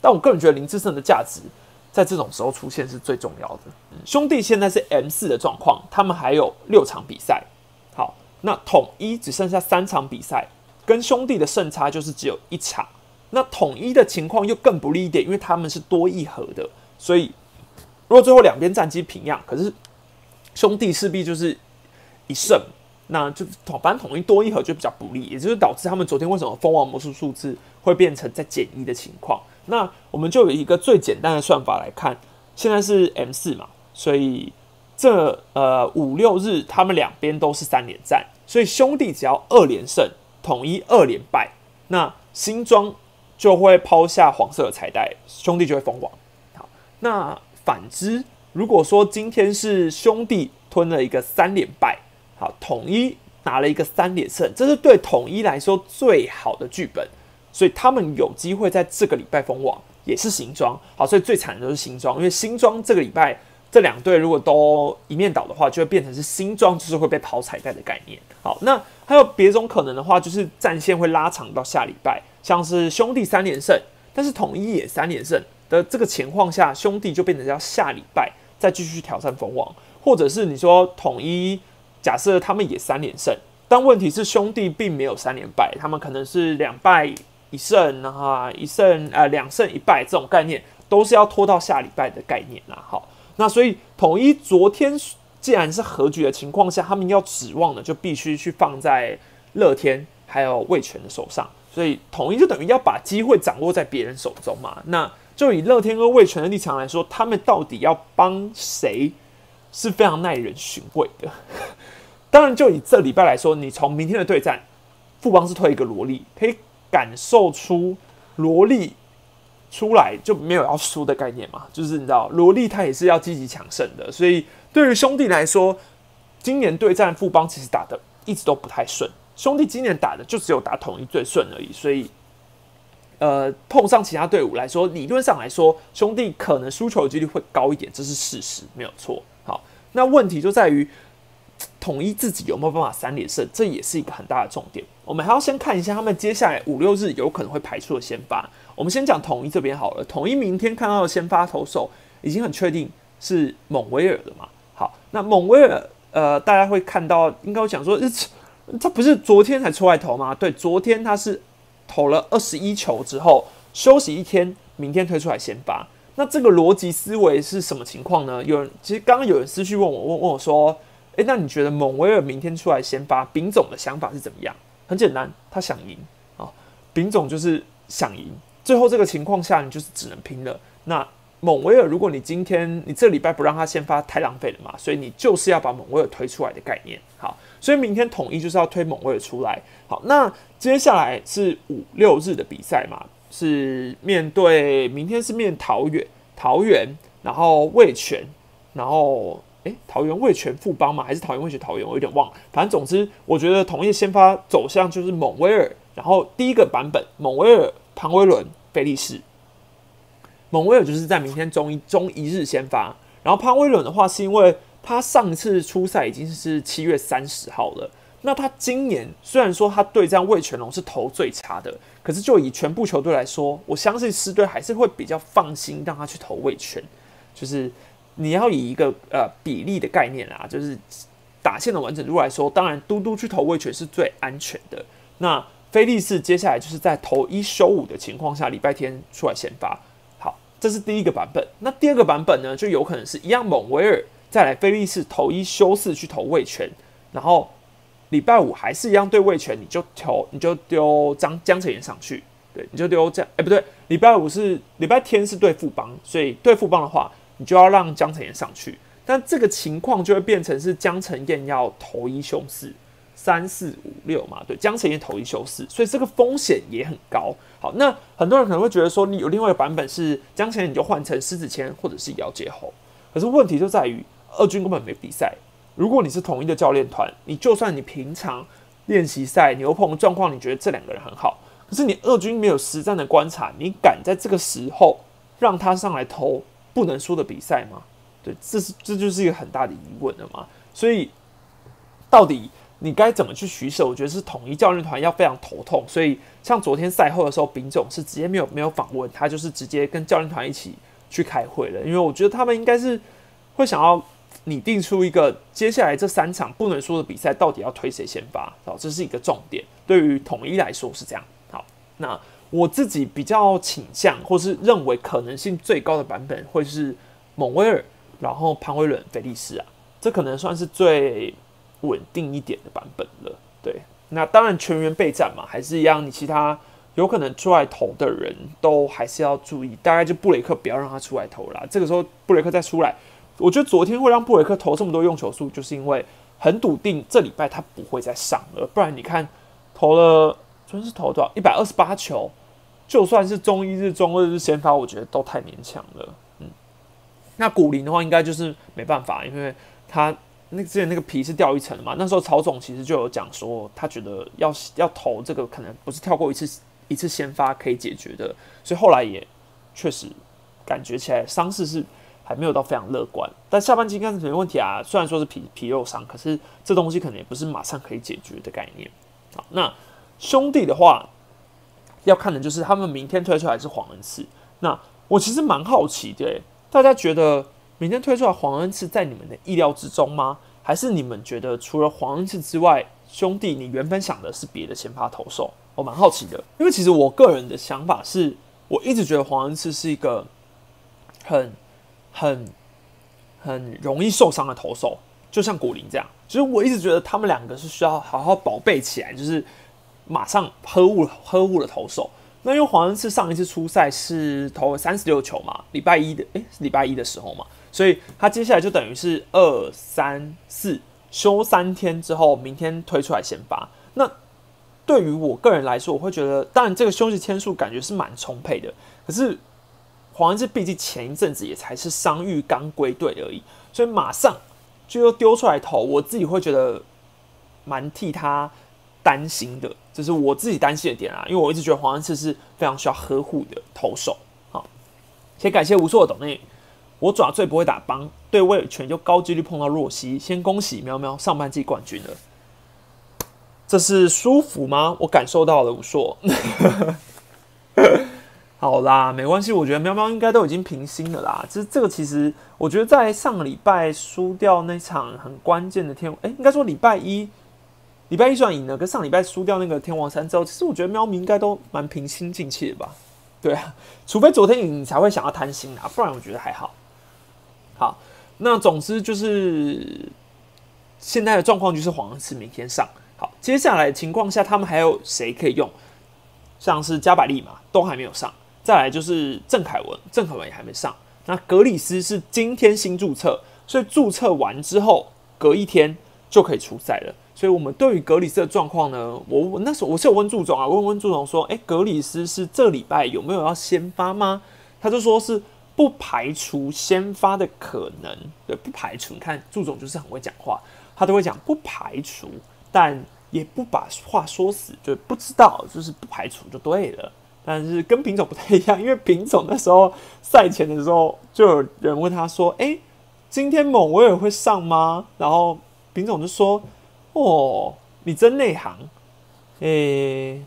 但我个人觉得林志胜的价值在这种时候出现是最重要的。兄弟现在是 M 四的状况，他们还有六场比赛。好，那统一只剩下三场比赛，跟兄弟的胜差就是只有一场。那统一的情况又更不利一点，因为他们是多一和的，所以如果最后两边战绩平样，可是兄弟势必就是。一胜，那就统反正统一多一盒就比较不利，也就是导致他们昨天为什么蜂王魔术数字会变成在减一的情况。那我们就有一个最简单的算法来看，现在是 M 四嘛，所以这呃五六日他们两边都是三连战，所以兄弟只要二连胜，统一二连败，那新庄就会抛下黄色的彩带，兄弟就会封王。好，那反之，如果说今天是兄弟吞了一个三连败。好，统一拿了一个三连胜，这是对统一来说最好的剧本，所以他们有机会在这个礼拜封网，也是新庄。好，所以最惨的就是新庄，因为新庄这个礼拜这两队如果都一面倒的话，就会变成是新庄就是会被淘彩带的概念。好，那还有别种可能的话，就是战线会拉长到下礼拜，像是兄弟三连胜，但是统一也三连胜的这个情况下，兄弟就变成要下礼拜再继续挑战封王，或者是你说统一。假设他们也三连胜，但问题是兄弟并没有三连败，他们可能是两败一胜啊，一胜呃两胜一败这种概念，都是要拖到下礼拜的概念啦。好，那所以统一昨天既然是和局的情况下，他们要指望的就必须去放在乐天还有魏权的手上，所以统一就等于要把机会掌握在别人手中嘛。那就以乐天跟魏权的立场来说，他们到底要帮谁？是非常耐人寻味的。(laughs) 当然，就以这礼拜来说，你从明天的对战，富邦是推一个萝莉，可以感受出萝莉出来就没有要输的概念嘛？就是你知道，萝莉她也是要积极抢胜的。所以对于兄弟来说，今年对战富邦其实打的一直都不太顺。兄弟今年打的就只有打统一最顺而已。所以，呃，碰上其他队伍来说，理论上来说，兄弟可能输球的几率会高一点，这是事实，没有错。好那问题就在于统一自己有没有办法三连胜，这也是一个很大的重点。我们还要先看一下他们接下来五六日有可能会排出的先发。我们先讲统一这边好了，统一明天看到的先发投手已经很确定是蒙威尔的嘛？好，那蒙威尔呃，大家会看到应该会讲说，他不是昨天才出来投吗？对，昨天他是投了二十一球之后休息一天，明天推出来先发。那这个逻辑思维是什么情况呢？有人其实刚刚有人私讯问我，问问我说：“诶，那你觉得蒙威尔明天出来先发，丙总的想法是怎么样？”很简单，他想赢啊，丙总就是想赢。最后这个情况下，你就是只能拼了。那蒙威尔，如果你今天你这礼拜不让他先发，太浪费了嘛，所以你就是要把蒙威尔推出来的概念。好，所以明天统一就是要推蒙威尔出来。好，那接下来是五六日的比赛嘛，是面对明天是面桃园，桃园，然后味全，然后诶，桃园味全富邦嘛，还是桃园味全桃园，我有点忘了。反正总之，我觉得统一先发走向就是蒙威尔，然后第一个版本蒙威尔、庞威伦、菲利士。蒙威尔就是在明天中一中一日先发，然后潘威伦的话是因为他上次出赛已经是七月三十号了。那他今年虽然说他对战魏全龙是投最差的，可是就以全部球队来说，我相信狮队还是会比较放心让他去投魏全。就是你要以一个呃比例的概念啊，就是打线的完整度来说，当然嘟嘟去投魏全是最安全的。那菲利斯接下来就是在投一休五的情况下，礼拜天出来先发。好这是第一个版本，那第二个版本呢，就有可能是一样蒙维尔再来菲利士投一休四去投魏权，然后礼拜五还是一样对魏权，你就投你就丢江江成炎上去，对，你就丢这样哎不对，礼拜五是礼拜天是对富邦，所以对富邦的话，你就要让江成炎上去，但这个情况就会变成是江成燕要投一休四。三四五六嘛，对，江城也投一休四，所以这个风险也很高。好，那很多人可能会觉得说，你有另外一个版本是江城，你就换成狮子签或者是姚杰侯。可是问题就在于二军根本没比赛。如果你是统一的教练团，你就算你平常练习赛牛棚状况，你觉得这两个人很好，可是你二军没有实战的观察，你敢在这个时候让他上来投不能输的比赛吗？对，这是这就是一个很大的疑问了嘛。所以到底？你该怎么去取舍？我觉得是统一教练团要非常头痛。所以像昨天赛后的时候，丙总是直接没有没有访问，他就是直接跟教练团一起去开会了。因为我觉得他们应该是会想要拟定出一个接下来这三场不能输的比赛，到底要推谁先发，好，这是一个重点。对于统一来说是这样。好，那我自己比较倾向或是认为可能性最高的版本会是蒙威尔，然后潘威伦、菲利斯啊，这可能算是最。稳定一点的版本了，对，那当然全员备战嘛，还是一样，你其他有可能出来投的人都还是要注意，大概就布雷克不要让他出来投啦。这个时候布雷克再出来，我觉得昨天会让布雷克投这么多用球数，就是因为很笃定这礼拜他不会再上了，不然你看投了昨天是投多少一百二十八球，就算是中一日、中二日先发，我觉得都太勉强了。嗯，那古林的话应该就是没办法，因为他。那之前那个皮是掉一层的嘛？那时候曹总其实就有讲说，他觉得要要投这个可能不是跳过一次一次先发可以解决的，所以后来也确实感觉起来伤势是还没有到非常乐观。但下半季应该是没问题啊，虽然说是皮皮肉伤，可是这东西可能也不是马上可以解决的概念。好，那兄弟的话要看的就是他们明天推出来是黄恩赐。那我其实蛮好奇的，大家觉得？明天推出来黄恩赐在你们的意料之中吗？还是你们觉得除了黄恩赐之外，兄弟你原本想的是别的先发投手？我蛮好奇的，因为其实我个人的想法是，我一直觉得黄恩赐是一个很很很容易受伤的投手，就像古林这样。其实我一直觉得他们两个是需要好好宝贝起来，就是马上呵护呵护的投手。那因为黄恩赐上一次出赛是投了三十六球嘛，礼拜一的诶，礼拜一的时候嘛。所以他接下来就等于是二三四休三天之后，明天推出来先发。那对于我个人来说，我会觉得，当然这个休息天数感觉是蛮充沛的。可是黄恩志毕竟前一阵子也才是伤愈刚归队而已，所以马上就又丢出来投，我自己会觉得蛮替他担心的，这是我自己担心的点啊。因为我一直觉得黄恩志是非常需要呵护的投手。好，先感谢无数的董内。我爪最不会打帮，对位权就高几率碰到若曦。先恭喜喵喵上半季冠军了，这是舒服吗？我感受到了，我说，好啦，没关系，我觉得喵喵应该都已经平心了啦。这这个其实，我觉得在上个礼拜输掉那场很关键的天，哎，应该说礼拜一，礼拜一算赢了，跟上礼拜输掉那个天王山之后，其实我觉得喵咪应该都蛮平心静气的吧？对啊，除非昨天赢，你才会想要贪心啊，不然我觉得还好。好，那总之就是现在的状况就是黄恩赐明天上。好，接下来情况下他们还有谁可以用？像是加百利嘛，都还没有上。再来就是郑凯文，郑凯文也还没上。那格里斯是今天新注册，所以注册完之后隔一天就可以出赛了。所以，我们对于格里斯的状况呢，我我那时候我是有问祝总啊，问问祝总说，诶，格里斯是这礼拜有没有要先发吗？他就说是不排除先发的可能，对，不排除。你看祝总就是很会讲话，他都会讲不排除，但也不把话说死，就不知道，就是不排除就对了。但是跟品种不太一样，因为品种那时候赛前的时候就有人问他说，诶，今天蒙威尔会上吗？然后品种就说。哦，你真内行，诶，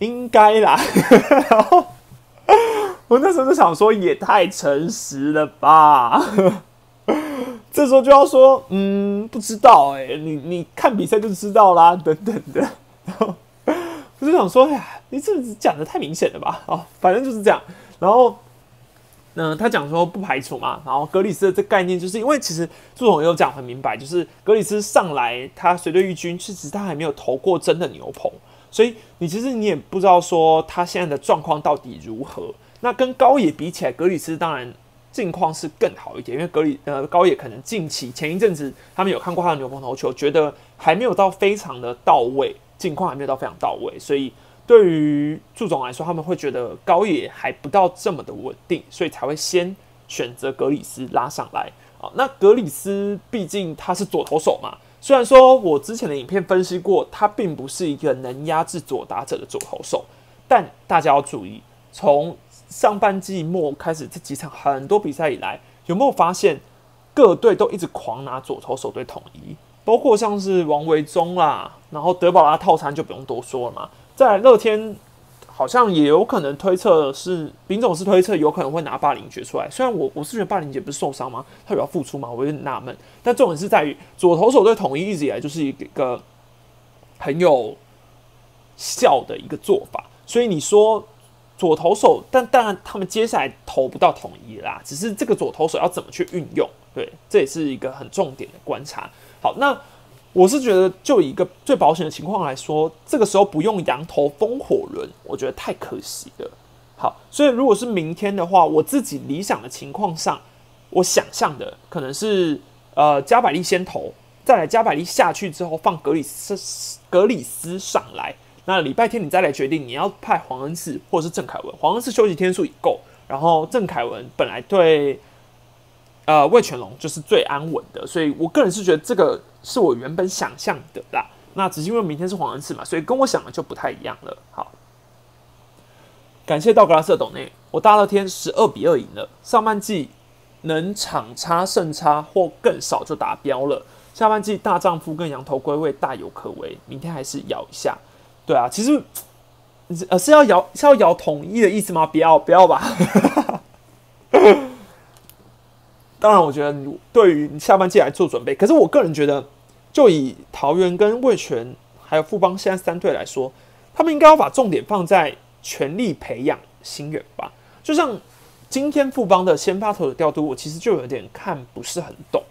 应该啦。(laughs) 然后我那时候就想说，也太诚实了吧。(laughs) 这时候就要说，嗯，不知道哎，你你看比赛就知道啦，等等的。然后我就想说，哎呀，你这讲的太明显了吧？哦，反正就是这样。然后。那他讲说不排除嘛，然后格里斯的这概念，就是因为其实朱总有讲很明白，就是格里斯上来他随队御军，其实他还没有投过真的牛棚，所以你其实你也不知道说他现在的状况到底如何。那跟高野比起来，格里斯当然近况是更好一点，因为格里呃高野可能近期前一阵子他们有看过他的牛棚投球，觉得还没有到非常的到位，近况还没有到非常到位，所以。对于祝总来说，他们会觉得高野还不到这么的稳定，所以才会先选择格里斯拉上来啊。那格里斯毕竟他是左投手嘛，虽然说我之前的影片分析过，他并不是一个能压制左打者的左投手，但大家要注意，从上半季末开始这几场很多比赛以来，有没有发现各队都一直狂拿左投手对统一，包括像是王维忠啦，然后德保拉套餐就不用多说了嘛。在乐天好像也有可能推测是丙总是推测有可能会拿霸凌决出来，虽然我我是觉得霸凌姐不是受伤吗？他有要复出吗？我有点纳闷。但重点是在于左投手对统一一直以来就是一个很有效的一个做法，所以你说左投手，但当然他们接下来投不到统一啦，只是这个左投手要怎么去运用，对，这也是一个很重点的观察。好，那。我是觉得，就一个最保险的情况来说，这个时候不用羊头风火轮，我觉得太可惜了。好，所以如果是明天的话，我自己理想的情况上，我想象的可能是，呃，加百利先投，再来加百利下去之后放格里斯格里斯上来，那礼拜天你再来决定你要派黄恩赐或者是郑凯文，黄恩赐休息天数已够，然后郑凯文本来对。呃，魏全龙就是最安稳的，所以我个人是觉得这个是我原本想象的啦。那只是因为明天是黄恩赐嘛，所以跟我想的就不太一样了。好，感谢道格拉斯董内，我大乐天十二比二赢了。上半季能场差胜差或更少就达标了，下半季大丈夫跟羊头归位大有可为。明天还是摇一下，对啊，其实呃是要摇是要摇统一的意思吗？不要不要吧。(laughs) 当然，我觉得你对于你下半季来做准备。可是我个人觉得，就以桃园跟味全还有富邦现在三队来说，他们应该要把重点放在全力培养新人吧。就像今天富邦的先发投的调度，我其实就有点看不是很懂。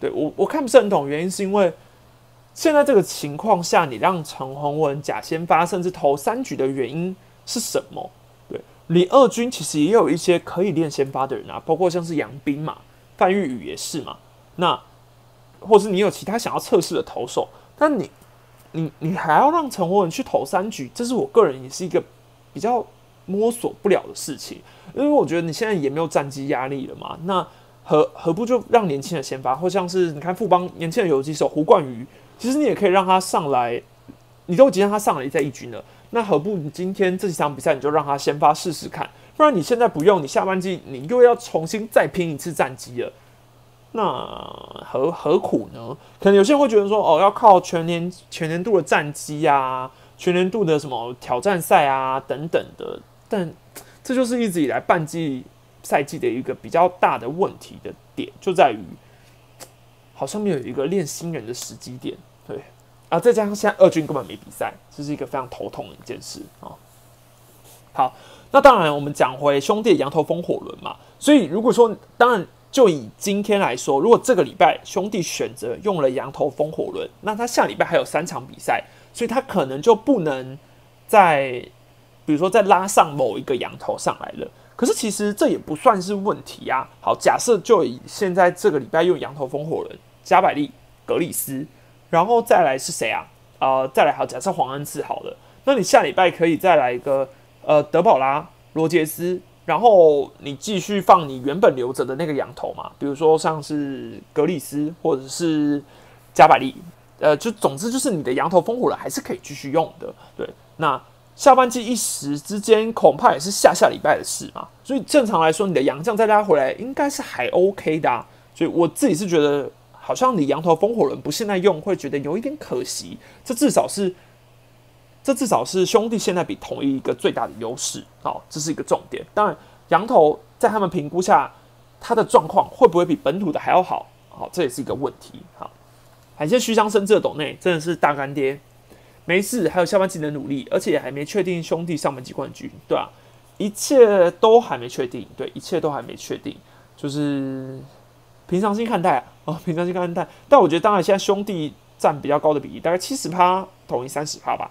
对我我看不是很懂，原因是因为现在这个情况下，你让陈宏文假先发，甚至投三局的原因是什么？对，李二军其实也有一些可以练先发的人啊，包括像是杨斌嘛。范玉宇也是嘛，那或是你有其他想要测试的投手，但你你你还要让陈宏文去投三局，这是我个人也是一个比较摸索不了的事情，因为我觉得你现在也没有战绩压力了嘛，那何何不就让年轻人先发，或像是你看富邦年轻人游击手胡冠宇，其实你也可以让他上来，你都已经让他上来在一军了，那何不你今天这几场比赛你就让他先发试试看？不然你现在不用，你下半季你又要重新再拼一次战绩了，那何何苦呢？可能有些人会觉得说，哦，要靠全年全年度的战绩啊，全年度的什么挑战赛啊等等的，但这就是一直以来半季赛季的一个比较大的问题的点，就在于好像没有一个练新人的时机点，对啊，再加上现在二军根本没比赛，这是一个非常头痛的一件事啊。好。那当然，我们讲回兄弟羊头风火轮嘛。所以如果说，当然就以今天来说，如果这个礼拜兄弟选择用了羊头风火轮，那他下礼拜还有三场比赛，所以他可能就不能再，比如说再拉上某一个羊头上来了。可是其实这也不算是问题啊。好，假设就以现在这个礼拜用羊头风火轮加百利、格里斯，然后再来是谁啊？呃，再来好，假设黄恩赐好了，那你下礼拜可以再来一个呃德保拉、罗杰斯，然后你继续放你原本留着的那个羊头嘛，比如说像是格里斯或者是加百利，呃，就总之就是你的羊头风火轮还是可以继续用的。对，那。下半季一时之间恐怕也是下下礼拜的事嘛，所以正常来说，你的洋将再拉回来应该是还 OK 的。所以我自己是觉得，好像你羊头风火轮不现在用，会觉得有一点可惜。这至少是，这至少是兄弟现在比统一一个最大的优势。好，这是一个重点。当然，羊头在他们评估下，他的状况会不会比本土的还要好？好，这也是一个问题。好，感谢虚张声这斗内，真的是大干爹。没事，还有下半季的努力，而且还没确定兄弟上半季冠军，对啊，一切都还没确定，对，一切都还没确定，就是平常心看待啊，平常心看待。但我觉得，当然现在兄弟占比较高的比例，大概七十趴，统一三十趴吧。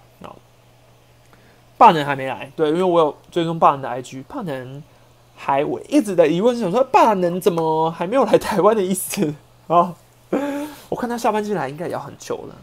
霸能还没来，对，因为我有追踪霸能的 IG，霸能还我一直的疑问是想说，霸能怎么还没有来台湾的意思啊？(laughs) (laughs) 我看他下半季来应该也要很久了。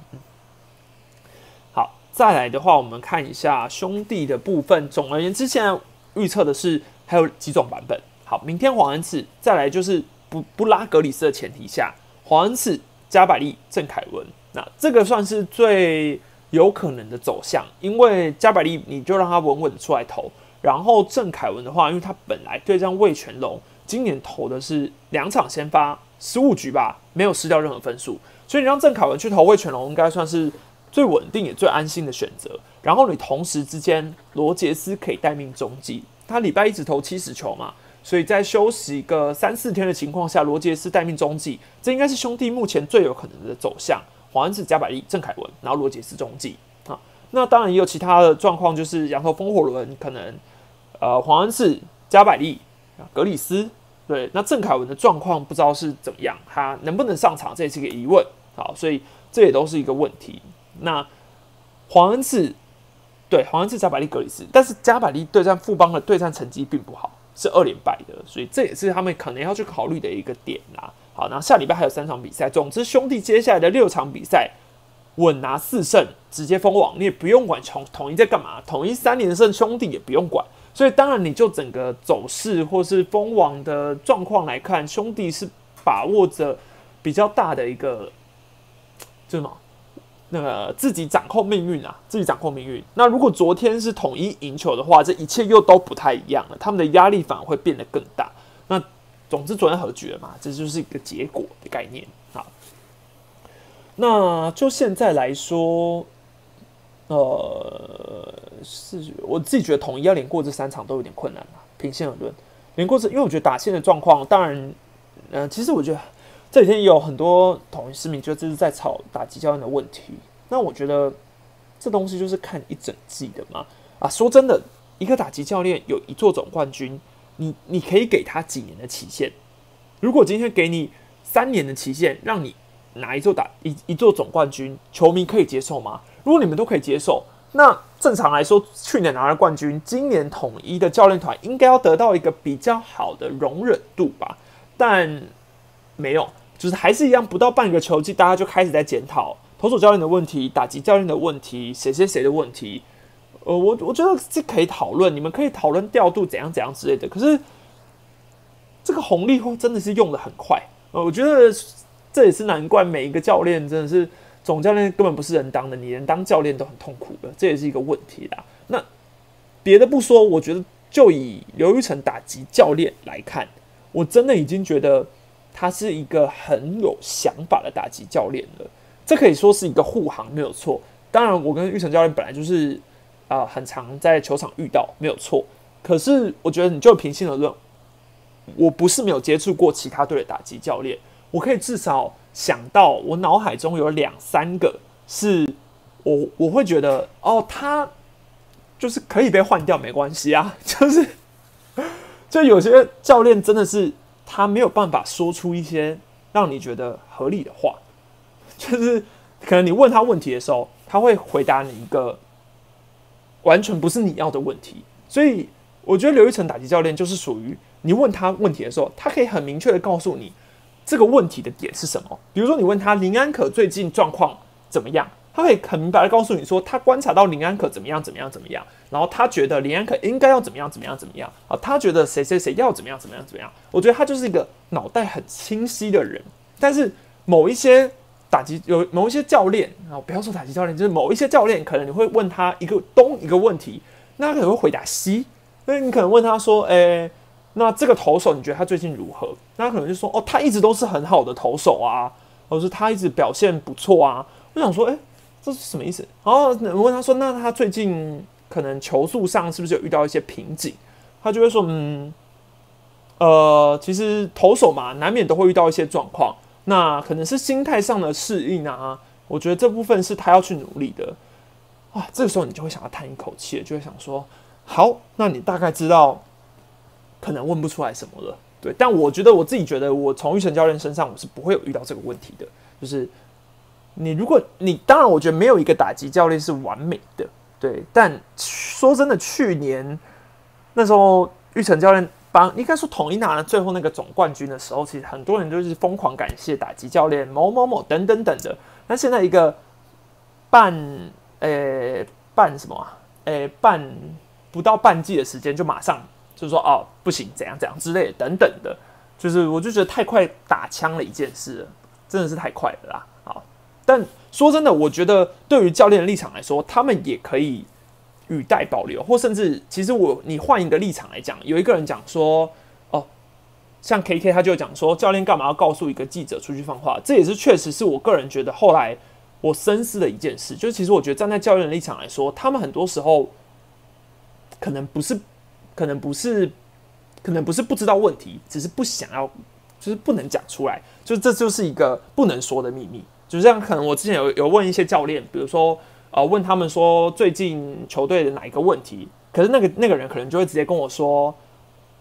好再来的话，我们看一下兄弟的部分。总而言之，现在预测的是还有几种版本。好，明天黄恩赐，再来就是不不拉格里斯的前提下，黄恩赐加百利郑凯文，那这个算是最有可能的走向。因为加百利你就让他稳稳的出来投，然后郑凯文的话，因为他本来对战魏全龙，今年投的是两场先发十五局吧，没有失掉任何分数，所以你让郑凯文去投魏全龙，应该算是。最稳定也最安心的选择。然后你同时之间，罗杰斯可以待命中继，他礼拜一只投七十球嘛，所以在休息个三四天的情况下，罗杰斯待命中继，这应该是兄弟目前最有可能的走向。黄恩赐、加百利、郑凯文，然后罗杰斯中继啊。那当然也有其他的状况，就是羊头风火轮可能，呃，黄恩赐、加百利、格里斯，对，那郑凯文的状况不知道是怎么样，他能不能上场，这也是个疑问。好，所以这也都是一个问题。那黄恩赐对黄恩赐加百利格里斯，但是加百利对战富邦的对战成绩并不好，是二连败的，所以这也是他们可能要去考虑的一个点啦。好，那下礼拜还有三场比赛，总之兄弟接下来的六场比赛稳拿四胜，直接封王，你也不用管统统一在干嘛，统一三连胜，兄弟也不用管。所以当然你就整个走势或是封王的状况来看，兄弟是把握着比较大的一个，是什么？那个自己掌控命运啊，自己掌控命运。那如果昨天是统一赢球的话，这一切又都不太一样了，他们的压力反而会变得更大。那总之昨天和局了嘛，这就是一个结果的概念啊。那就现在来说，呃，是我自己觉得统一要连过这三场都有点困难了。平心而论，连过这，因为我觉得打线的状况，当然，嗯，其实我觉得。这几天也有很多统一市民，就这是在吵打击教练的问题。那我觉得这东西就是看一整季的嘛。啊，说真的，一个打击教练有一座总冠军，你你可以给他几年的期限？如果今天给你三年的期限，让你拿一座打一一座总冠军，球迷可以接受吗？如果你们都可以接受，那正常来说，去年拿了冠军，今年统一的教练团应该要得到一个比较好的容忍度吧？但没有。就是还是一样，不到半个球季，大家就开始在检讨投手教练的问题、打击教练的问题、谁谁谁的问题。呃，我我觉得这可以讨论，你们可以讨论调度怎样怎样之类的。可是这个红利会真的是用的很快。呃，我觉得这也是难怪每一个教练真的是总教练根本不是人当的，你连当教练都很痛苦的，这也是一个问题啦。那别的不说，我觉得就以刘玉成打击教练来看，我真的已经觉得。他是一个很有想法的打击教练了，这可以说是一个护航，没有错。当然，我跟玉成教练本来就是啊，很常在球场遇到，没有错。可是，我觉得你就平心而论，我不是没有接触过其他队的打击教练，我可以至少想到，我脑海中有两三个是我我会觉得，哦，他就是可以被换掉，没关系啊，(laughs) 就是就有些教练真的是。他没有办法说出一些让你觉得合理的话，(laughs) 就是可能你问他问题的时候，他会回答你一个完全不是你要的问题。所以我觉得刘一成打击教练就是属于你问他问题的时候，他可以很明确的告诉你这个问题的点是什么。比如说你问他林安可最近状况怎么样，他可以很明白的告诉你说他观察到林安可怎么样怎么样怎么样，然后他觉得林安可应该要怎么样怎么样怎么样啊，他觉得谁谁谁要怎么样怎么样怎么样。我觉得他就是一个脑袋很清晰的人，但是某一些。打击有某一些教练啊，不要说打击教练，就是某一些教练，可能你会问他一个东一个问题，那他可能会回答西。那你可能问他说：“诶，那这个投手你觉得他最近如何？”那他可能就说：“哦，他一直都是很好的投手啊，或是他一直表现不错啊。”我想说：“诶，这是什么意思？”然后我问他说：“那他最近可能球速上是不是有遇到一些瓶颈？”他就会说：“嗯，呃，其实投手嘛，难免都会遇到一些状况。”那可能是心态上的适应啊，我觉得这部分是他要去努力的啊。这个时候你就会想要叹一口气，就会想说：好，那你大概知道可能问不出来什么了，对。但我觉得我自己觉得，我从玉成教练身上我是不会有遇到这个问题的。就是你如果你当然，我觉得没有一个打击教练是完美的，对。但说真的，去年那时候玉成教练。帮应该说统一拿了最后那个总冠军的时候，其实很多人就是疯狂感谢打击教练某某某等等等的。那现在一个半呃半什么啊？呃半不到半季的时间，就马上就说哦不行，怎样怎样之类等等的，就是我就觉得太快打枪了一件事，真的是太快了啦。但说真的，我觉得对于教练的立场来说，他们也可以。语带保留，或甚至其实我你换一个立场来讲，有一个人讲说，哦，像 K K 他就讲说，教练干嘛要告诉一个记者出去放话？这也是确实是我个人觉得后来我深思的一件事。就是其实我觉得站在教练的立场来说，他们很多时候可能不是，可能不是，可能不是不知道问题，只是不想要，就是不能讲出来，就这就是一个不能说的秘密。就这样，可能我之前有有问一些教练，比如说。呃，问他们说最近球队的哪一个问题？可是那个那个人可能就会直接跟我说：“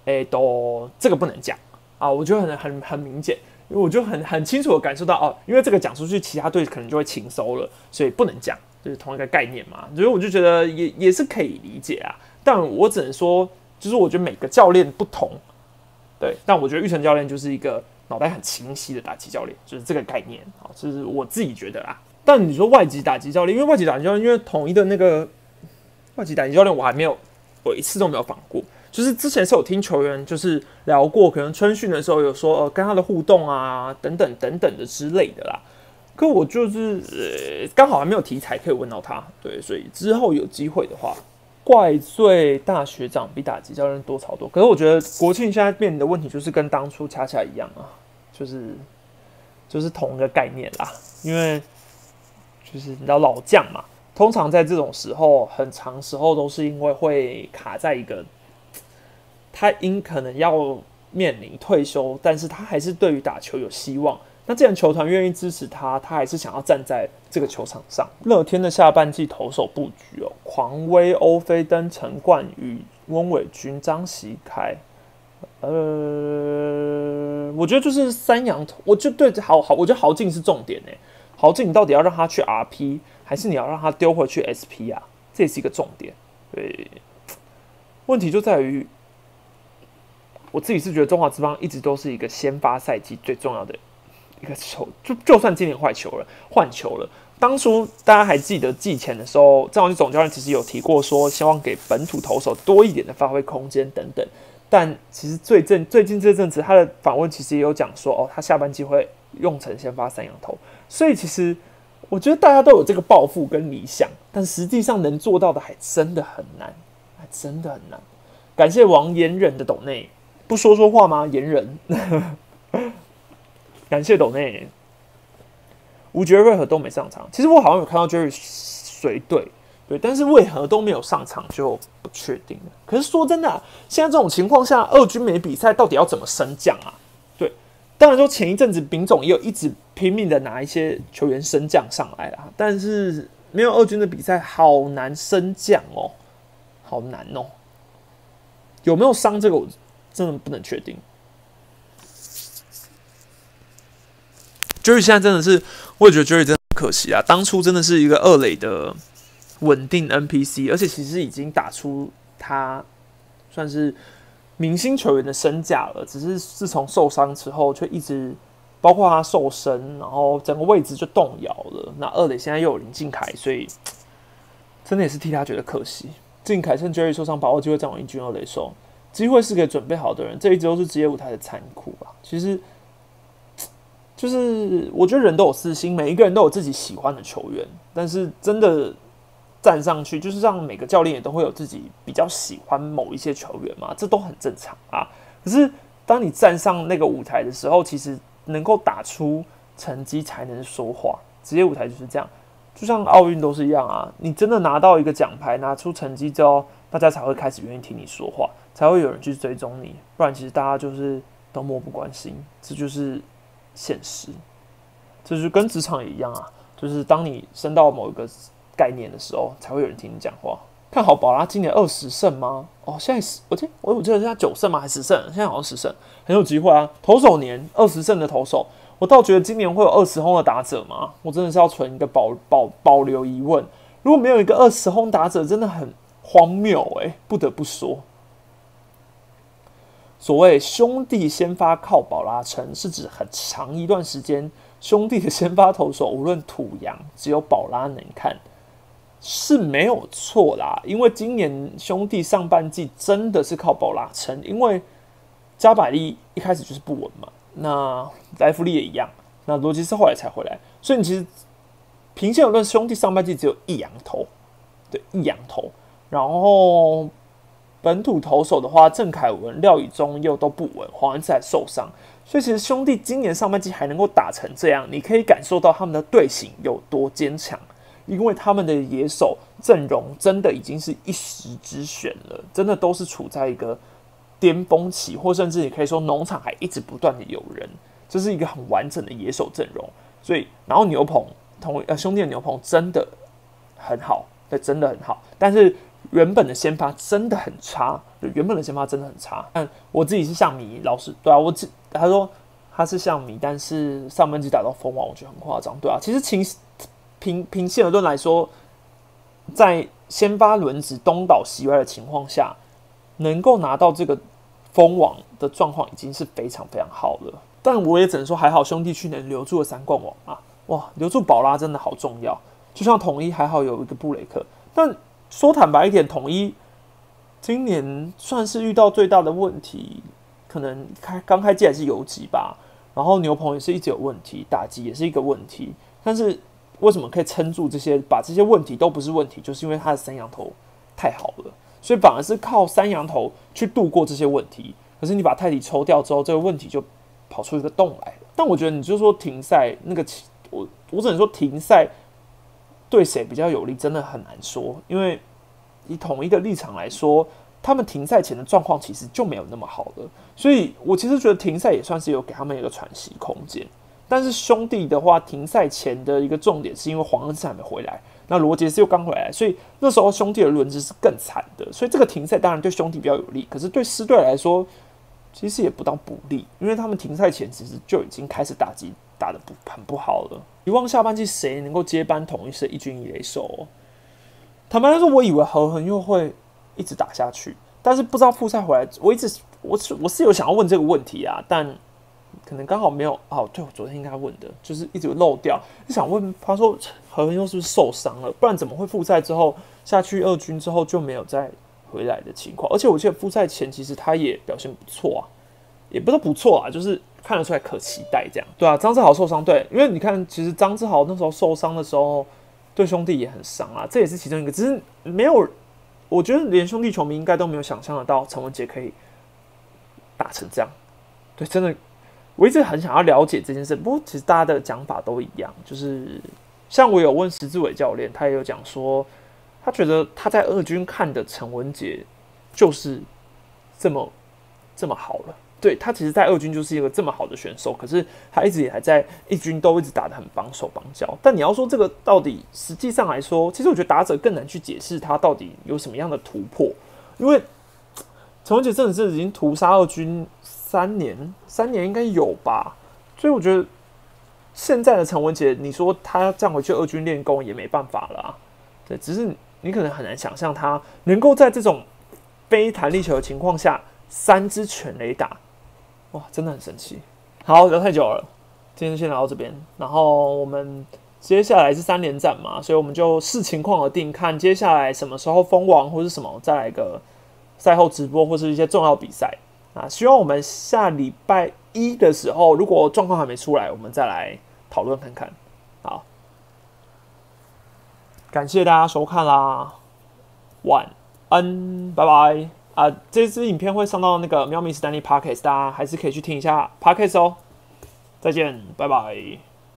哎，都这个不能讲啊！”我就很很很明显，因为我就很很清楚的感受到哦，因为这个讲出去，其他队可能就会情收了，所以不能讲，就是同一个概念嘛。所以我就觉得也也是可以理解啊。但我只能说，就是我觉得每个教练不同，对。但我觉得玉成教练就是一个脑袋很清晰的打击教练，就是这个概念啊，就是我自己觉得啊。但你说外籍打击教练，因为外籍打击教练，因为统一的那个外籍打击教练，我还没有，我一次都没有访过。就是之前是有听球员就是聊过，可能春训的时候有说，呃，跟他的互动啊，等等等等的之类的啦。可我就是呃，刚好还没有题材可以问到他，对，所以之后有机会的话，怪罪大学长比打击教练多超多。可是我觉得国庆现在面临的问题就是跟当初恰恰一样啊，就是就是同一个概念啦，因为。就是你知道老将嘛，通常在这种时候，很长时候都是因为会卡在一个，他因可能要面临退休，但是他还是对于打球有希望。那既然球团愿意支持他，他还是想要站在这个球场上。乐天的下半季投手布局哦，狂威、欧菲登、陈冠宇、温伟军、张喜凯，呃，我觉得就是三羊头，我就对好好，我觉得豪进是重点呢。豪进，你到底要让他去 RP，还是你要让他丢回去 SP 啊？这也是一个重点。对，问题就在于，我自己是觉得中华之邦一直都是一个先发赛季最重要的一个球，就就算今年坏球了，换球了。当初大家还记得季前的时候，郑王总教练其实有提过说，希望给本土投手多一点的发挥空间等等。但其实最近最近这阵子，他的访问其实也有讲说，哦，他下半季会用成先发三羊头。所以其实，我觉得大家都有这个抱负跟理想，但实际上能做到的还真的很难，还真的很难。感谢王延忍的抖内，不说说话吗？延忍，(laughs) 感谢抖内。吴杰瑞和都没上场，其实我好像有看到 Jerry 随队，对，但是为何都没有上场就不确定了。可是说真的，现在这种情况下，二军没比赛，到底要怎么升降啊？对当然说前一阵子丙总也有一直拼命的拿一些球员升降上来了，但是没有二军的比赛好难升降哦，好难哦。有没有伤这个我真的不能确定。Joey 现在真的是，我也觉得 Joey 真的可惜啊，当初真的是一个二垒的稳定 NPC，而且其实已经打出他算是明星球员的身价了。只是自从受伤之后，却一直包括他瘦身，然后整个位置就动摇了。那二垒现在又有林敬凯，所以真的也是替他觉得可惜。敬凯趁 Jerry 受伤，把握机会站稳一军二垒手，机会是给准备好的人。这一直都是职业舞台的残酷吧？其实。就是我觉得人都有私心，每一个人都有自己喜欢的球员，但是真的站上去，就是让每个教练也都会有自己比较喜欢某一些球员嘛，这都很正常啊。可是当你站上那个舞台的时候，其实能够打出成绩才能说话。职业舞台就是这样，就像奥运都是一样啊。你真的拿到一个奖牌，拿出成绩之后，大家才会开始愿意听你说话，才会有人去追踪你。不然其实大家就是都漠不关心，这就是。现实，这就是跟职场也一样啊，就是当你升到某一个概念的时候，才会有人听你讲话。看好宝拉今年二十胜吗？哦，现在十，我记我我记得是在九胜吗？还是十胜？现在好像十胜，很有机会啊。投手年二十胜的投手，我倒觉得今年会有二十轰的打者吗？我真的是要存一个保保保留疑问。如果没有一个二十轰打者，真的很荒谬诶，不得不说。所谓兄弟先发靠宝拉撑，是指很长一段时间兄弟的先发投手无论土洋，只有宝拉能看是没有错啦。因为今年兄弟上半季真的是靠宝拉撑，因为加百利一开始就是不稳嘛，那莱弗利也一样，那罗杰斯后来才回来，所以你其实平线有论兄弟上半季只有一羊头，对一羊头，然后。本土投手的话，郑凯文、廖宇中又都不稳，黄恩志还受伤，所以其实兄弟今年上半季还能够打成这样，你可以感受到他们的队形有多坚强，因为他们的野手阵容真的已经是一时之选了，真的都是处在一个巅峰期，或甚至你可以说农场还一直不断的有人，这是一个很完整的野手阵容，所以然后牛棚同呃兄弟的牛棚真的很好，对，真的很好，但是。原本的先发真的很差，原本的先发真的很差。但我自己是像迷，老师对啊，我只他说他是像迷，但是上半季打到封王，我觉得很夸张，对啊。其实凭凭凭希尔顿来说，在先发轮子东倒西歪的情况下，能够拿到这个封王的状况已经是非常非常好了。但我也只能说还好，兄弟去年留住了三冠王啊，哇，留住宝拉真的好重要。就像统一还好有一个布雷克，但。说坦白一点，统一今年算是遇到最大的问题，可能开刚开季还是游击吧，然后牛棚也是一直有问题，打击也是一个问题。但是为什么可以撑住这些，把这些问题都不是问题，就是因为他的三羊头太好了，所以反而是靠三羊头去度过这些问题。可是你把泰迪抽掉之后，这个问题就跑出一个洞来了。但我觉得你就说停赛那个，我我只能说停赛。对谁比较有利，真的很难说。因为以同一个立场来说，他们停赛前的状况其实就没有那么好了。所以我其实觉得停赛也算是有给他们一个喘息空间。但是兄弟的话，停赛前的一个重点是因为黄恩赐还没回来，那罗杰斯又刚回来，所以那时候兄弟的轮值是更惨的。所以这个停赛当然对兄弟比较有利，可是对狮队来说，其实也不当不利，因为他们停赛前其实就已经开始打击打的不很不好了。希望下半季谁能够接班统一是一军一雷手？坦白来说，我以为何恒又会一直打下去，但是不知道复赛回来，我一直我是我是有想要问这个问题啊，但可能刚好没有哦。对，我昨天应该问的，就是一直漏掉，就想问他说何文又是不是受伤了？不然怎么会复赛之后下去二军之后就没有再回来的情况？而且我记得复赛前其实他也表现不错啊，也不是不错啊，就是。看得出来可期待，这样对啊。张志豪受伤，对，因为你看，其实张志豪那时候受伤的时候，对兄弟也很伤啊，这也是其中一个。只是没有，我觉得连兄弟球迷应该都没有想象得到陈文杰可以打成这样。对，真的，我一直很想要了解这件事。不过其实大家的讲法都一样，就是像我有问石志伟教练，他也有讲说，他觉得他在二军看的陈文杰就是这么这么好了。对他，其实，在二军就是一个这么好的选手，可是他一直以来在一军都一直打得很绑手绑脚。但你要说这个到底，实际上来说，其实我觉得打者更难去解释他到底有什么样的突破，因为陈文杰真的是已经屠杀二军三年，三年应该有吧？所以我觉得现在的陈文杰，你说他这样回去二军练功也没办法了。对，只是你可能很难想象他能够在这种。非弹力球的情况下，三支全雷打，哇，真的很神奇。好，聊太久了，今天先聊到这边。然后我们接下来是三连战嘛，所以我们就视情况而定，看接下来什么时候封王或是什么，再来一个赛后直播或是一些重要比赛啊。希望我们下礼拜一的时候，如果状况还没出来，我们再来讨论看看。好，感谢大家收看啦，晚安，拜拜啊！这支影片会上到那个喵咪 Stanley Podcast，大家还是可以去听一下 Podcast 哦。再见，拜拜。